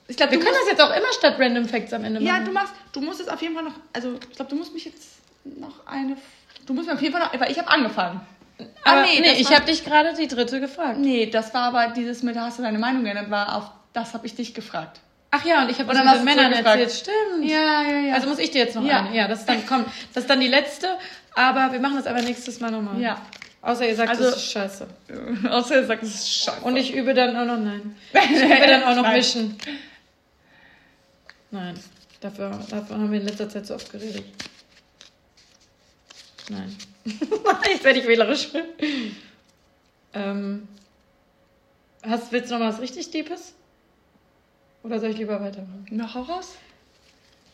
Ich glaub, wir können das jetzt auch immer statt Random Facts am Ende machen. Ja, du machst, du musst jetzt auf jeden Fall noch, also ich glaube, du musst mich jetzt noch eine, du musst mir auf jeden Fall noch, weil ich habe angefangen. Aber ah, nee, nee ich habe dich gerade die dritte gefragt. Nee, das war aber dieses mit, hast du deine Meinung geändert, war auf, das habe ich dich gefragt. Ach ja, und ich habe das mit den Männern erzählt. Stimmt. Ja, ja, ja. Also muss ich dir jetzt noch ja. eine. Ja, das ist dann, komm, das ist dann die letzte. Aber wir machen das aber nächstes Mal nochmal. Ja. Außer ihr sagt, also, das ist scheiße. Außer ihr sagt, das ist scheiße. Und ich übe dann auch noch, nein. Ich übe dann auch noch mischen. Nein. Dafür, dafür haben wir in letzter Zeit so oft geredet. Nein. Jetzt werde ich wählerisch. ähm, hast, willst du noch was richtig Deepes? Oder soll ich lieber weitermachen? Noch raus?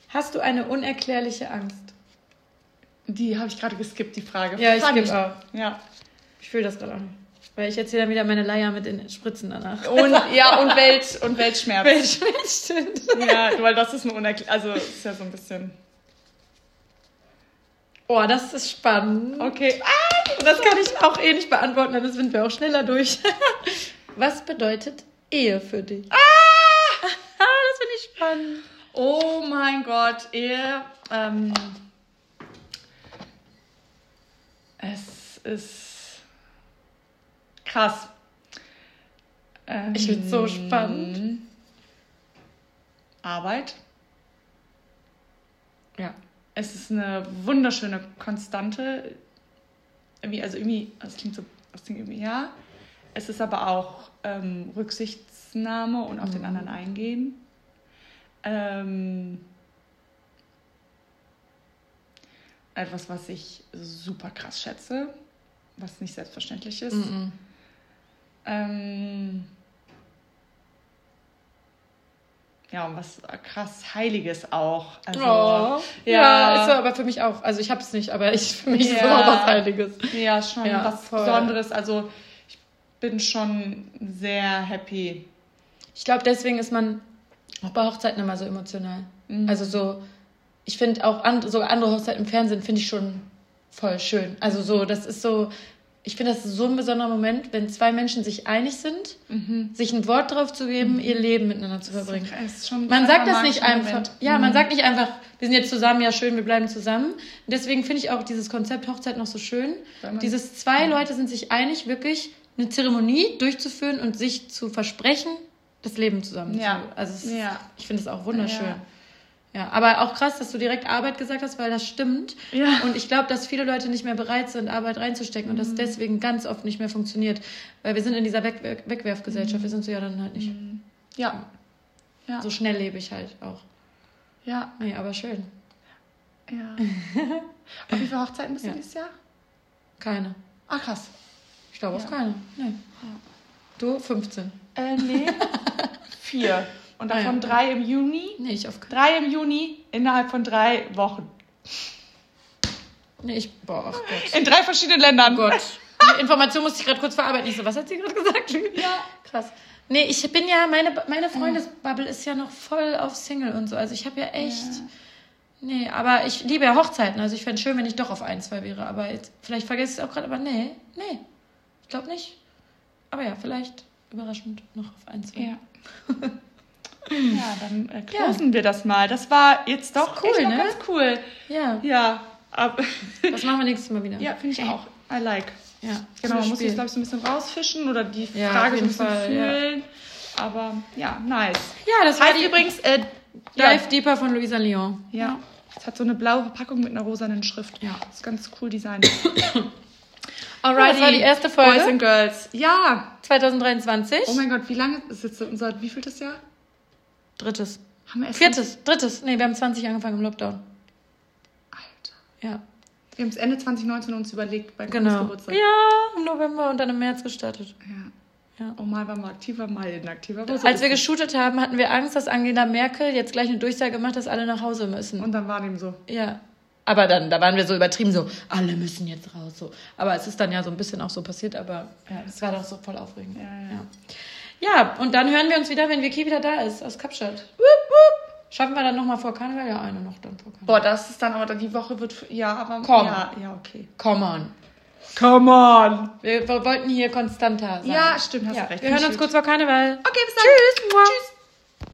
Hast du eine unerklärliche Angst? Die habe ich gerade geskippt, die Frage. Ja, ich skippe auch. Ja. Ich fühle das gerade auch nicht. Weil ich erzähle dann wieder meine Leier mit den Spritzen danach. Und, ja, und, Welt, und Weltschmerz. Weltschmerz, stimmt. Ja, weil das ist eine unerklärliche... Also, es ist ja so ein bisschen... Oh, das ist spannend. Okay. Ah, das kann ich auch eh nicht beantworten, dann sind wir auch schneller durch. Was bedeutet Ehe für dich? Ah! Spannend. Oh mein Gott, Ehe. Ähm, es ist krass. Ähm, ich finde es so spannend. Arbeit. Ja. Es ist eine wunderschöne Konstante. Irgendwie, also irgendwie, das klingt so, das klingt irgendwie, ja. Es ist aber auch ähm, Rücksichtnahme und auf mhm. den anderen eingehen. Ähm, etwas, was ich super krass schätze, was nicht selbstverständlich ist. Mhm. Ähm, ja, und was krass Heiliges auch. Also, oh, ja, ja, ist aber für mich auch. Also ich habe es nicht, aber ich, für mich ja, ist es auch was Heiliges. Ja, schon ja, was voll. Besonderes. Also ich bin schon sehr happy. Ich glaube, deswegen ist man auch bei Hochzeiten immer so emotional. Mhm. Also so, ich finde auch and, so andere Hochzeiten im Fernsehen finde ich schon voll schön. Also so, das ist so, ich finde, das ist so ein besonderer Moment, wenn zwei Menschen sich einig sind, sich ein Wort drauf zu geben, ihr Leben miteinander zu verbringen. Das Man sagt das nicht einfach. Moment. Ja, man sagt nicht einfach, wir sind jetzt zusammen, ja schön, wir bleiben zusammen. Und deswegen finde ich auch dieses Konzept Hochzeit noch so schön. Dieses zwei Leute sind sich einig, wirklich eine Zeremonie durchzuführen und sich zu versprechen, das Leben zusammen Ja. zu. Also es, Ja. ich finde es auch wunderschön. Ja. Ja. aber auch krass, dass du direkt Arbeit gesagt hast, weil das stimmt. Ja. Und ich glaube, dass viele Leute nicht mehr bereit sind, Arbeit reinzustecken und Mhm. das deswegen ganz oft nicht mehr funktioniert. Weil wir sind in dieser Weg Weg Wegwerfgesellschaft. Wir sind so ja dann halt nicht. Ja. Mhm. Ja. So schnell lebe ich halt auch. Ja. Nee, aber schön. Ja. Und wie viele Hochzeiten bist du Ja. dieses Jahr? Keine. Ah, krass. Ich glaube auf Ja. keine. Nee. Du 15. Äh, nee. Vier. Und Ah, ja. davon drei im Juni. Nee, ich auf. Drei im Juni innerhalb von drei Wochen. Nee, ich. Boah, ach Gott. In drei verschiedenen Ländern. Oh Gott. Die Information musste ich gerade kurz verarbeiten. Ich so, was hat sie gerade gesagt? Ja. Krass. Nee, ich bin ja, meine, meine Freundesbubble ist ja noch voll auf Single und so. Also ich habe ja echt. Nee, aber ich liebe ja Hochzeiten. Also ich fände es schön, wenn ich doch auf ein, zwei wäre. Aber jetzt, vielleicht vergesse ich es auch gerade, aber nee, nee. Ich glaube nicht. Aber ja, vielleicht überraschend noch auf ein, zwei. Ja. ja, dann äh, closen wir das mal. Das war jetzt doch cool, ne? ganz cool. Ja. Ja. ab- Das machen wir nächstes Mal wieder. ja, finde ich auch. I like. Ja. Genau, man muss sich, glaube ich, so ein bisschen rausfischen oder die Ja, Frage so ein bisschen Fall, ja. fühlen. Aber ja, nice. Ja, das war Heißt die übrigens, äh, Dive ja, Deeper von Luisa Lyon. ja. Es hat so eine blaue Verpackung mit einer rosanen Schrift. Ja. Das ist ganz cool designt. Alright, das war die erste Folge. Boys and Girls. Ja. 2023. Oh mein Gott, wie lange ist jetzt unser, wie vieltes Jahr? Drittes. Haben wir erst Viertes. Drittes. Nee, wir haben 20 angefangen im Lockdown. Alter. Ja. Wir haben es Ende 2019 uns überlegt bei Genau. Geburtstag. Ja, im November und dann im März gestartet. Ja. Ja. Oh, mal waren wir aktiver, mal inaktiver. So Als wir es. geshootet haben, hatten wir Angst, dass Angela Merkel jetzt gleich eine Durchsage macht, dass alle nach Hause müssen. Und dann war dem so. ja. Aber dann, da waren wir so übertrieben, so, alle müssen jetzt raus. So. Aber es ist dann ja so ein bisschen auch so passiert, aber ja, es war doch so voll aufregend. Ja, ja. Ja. ja, und dann hören wir uns wieder, wenn Vicky wieder da ist, aus Kapstadt. Schaffen wir dann nochmal vor Karneval? Ja, eine noch dann vor Karneval. Boah, das ist dann aber, die Woche wird, ja, aber. Komm. Ja, ja, okay. Come on. Come on. Wir, wir wollten hier konstanter sein. Ja, stimmt, hast Ja, recht. Wir hören uns kurz vor Karneval. Okay, bis dann. Tschüss. Tschüss.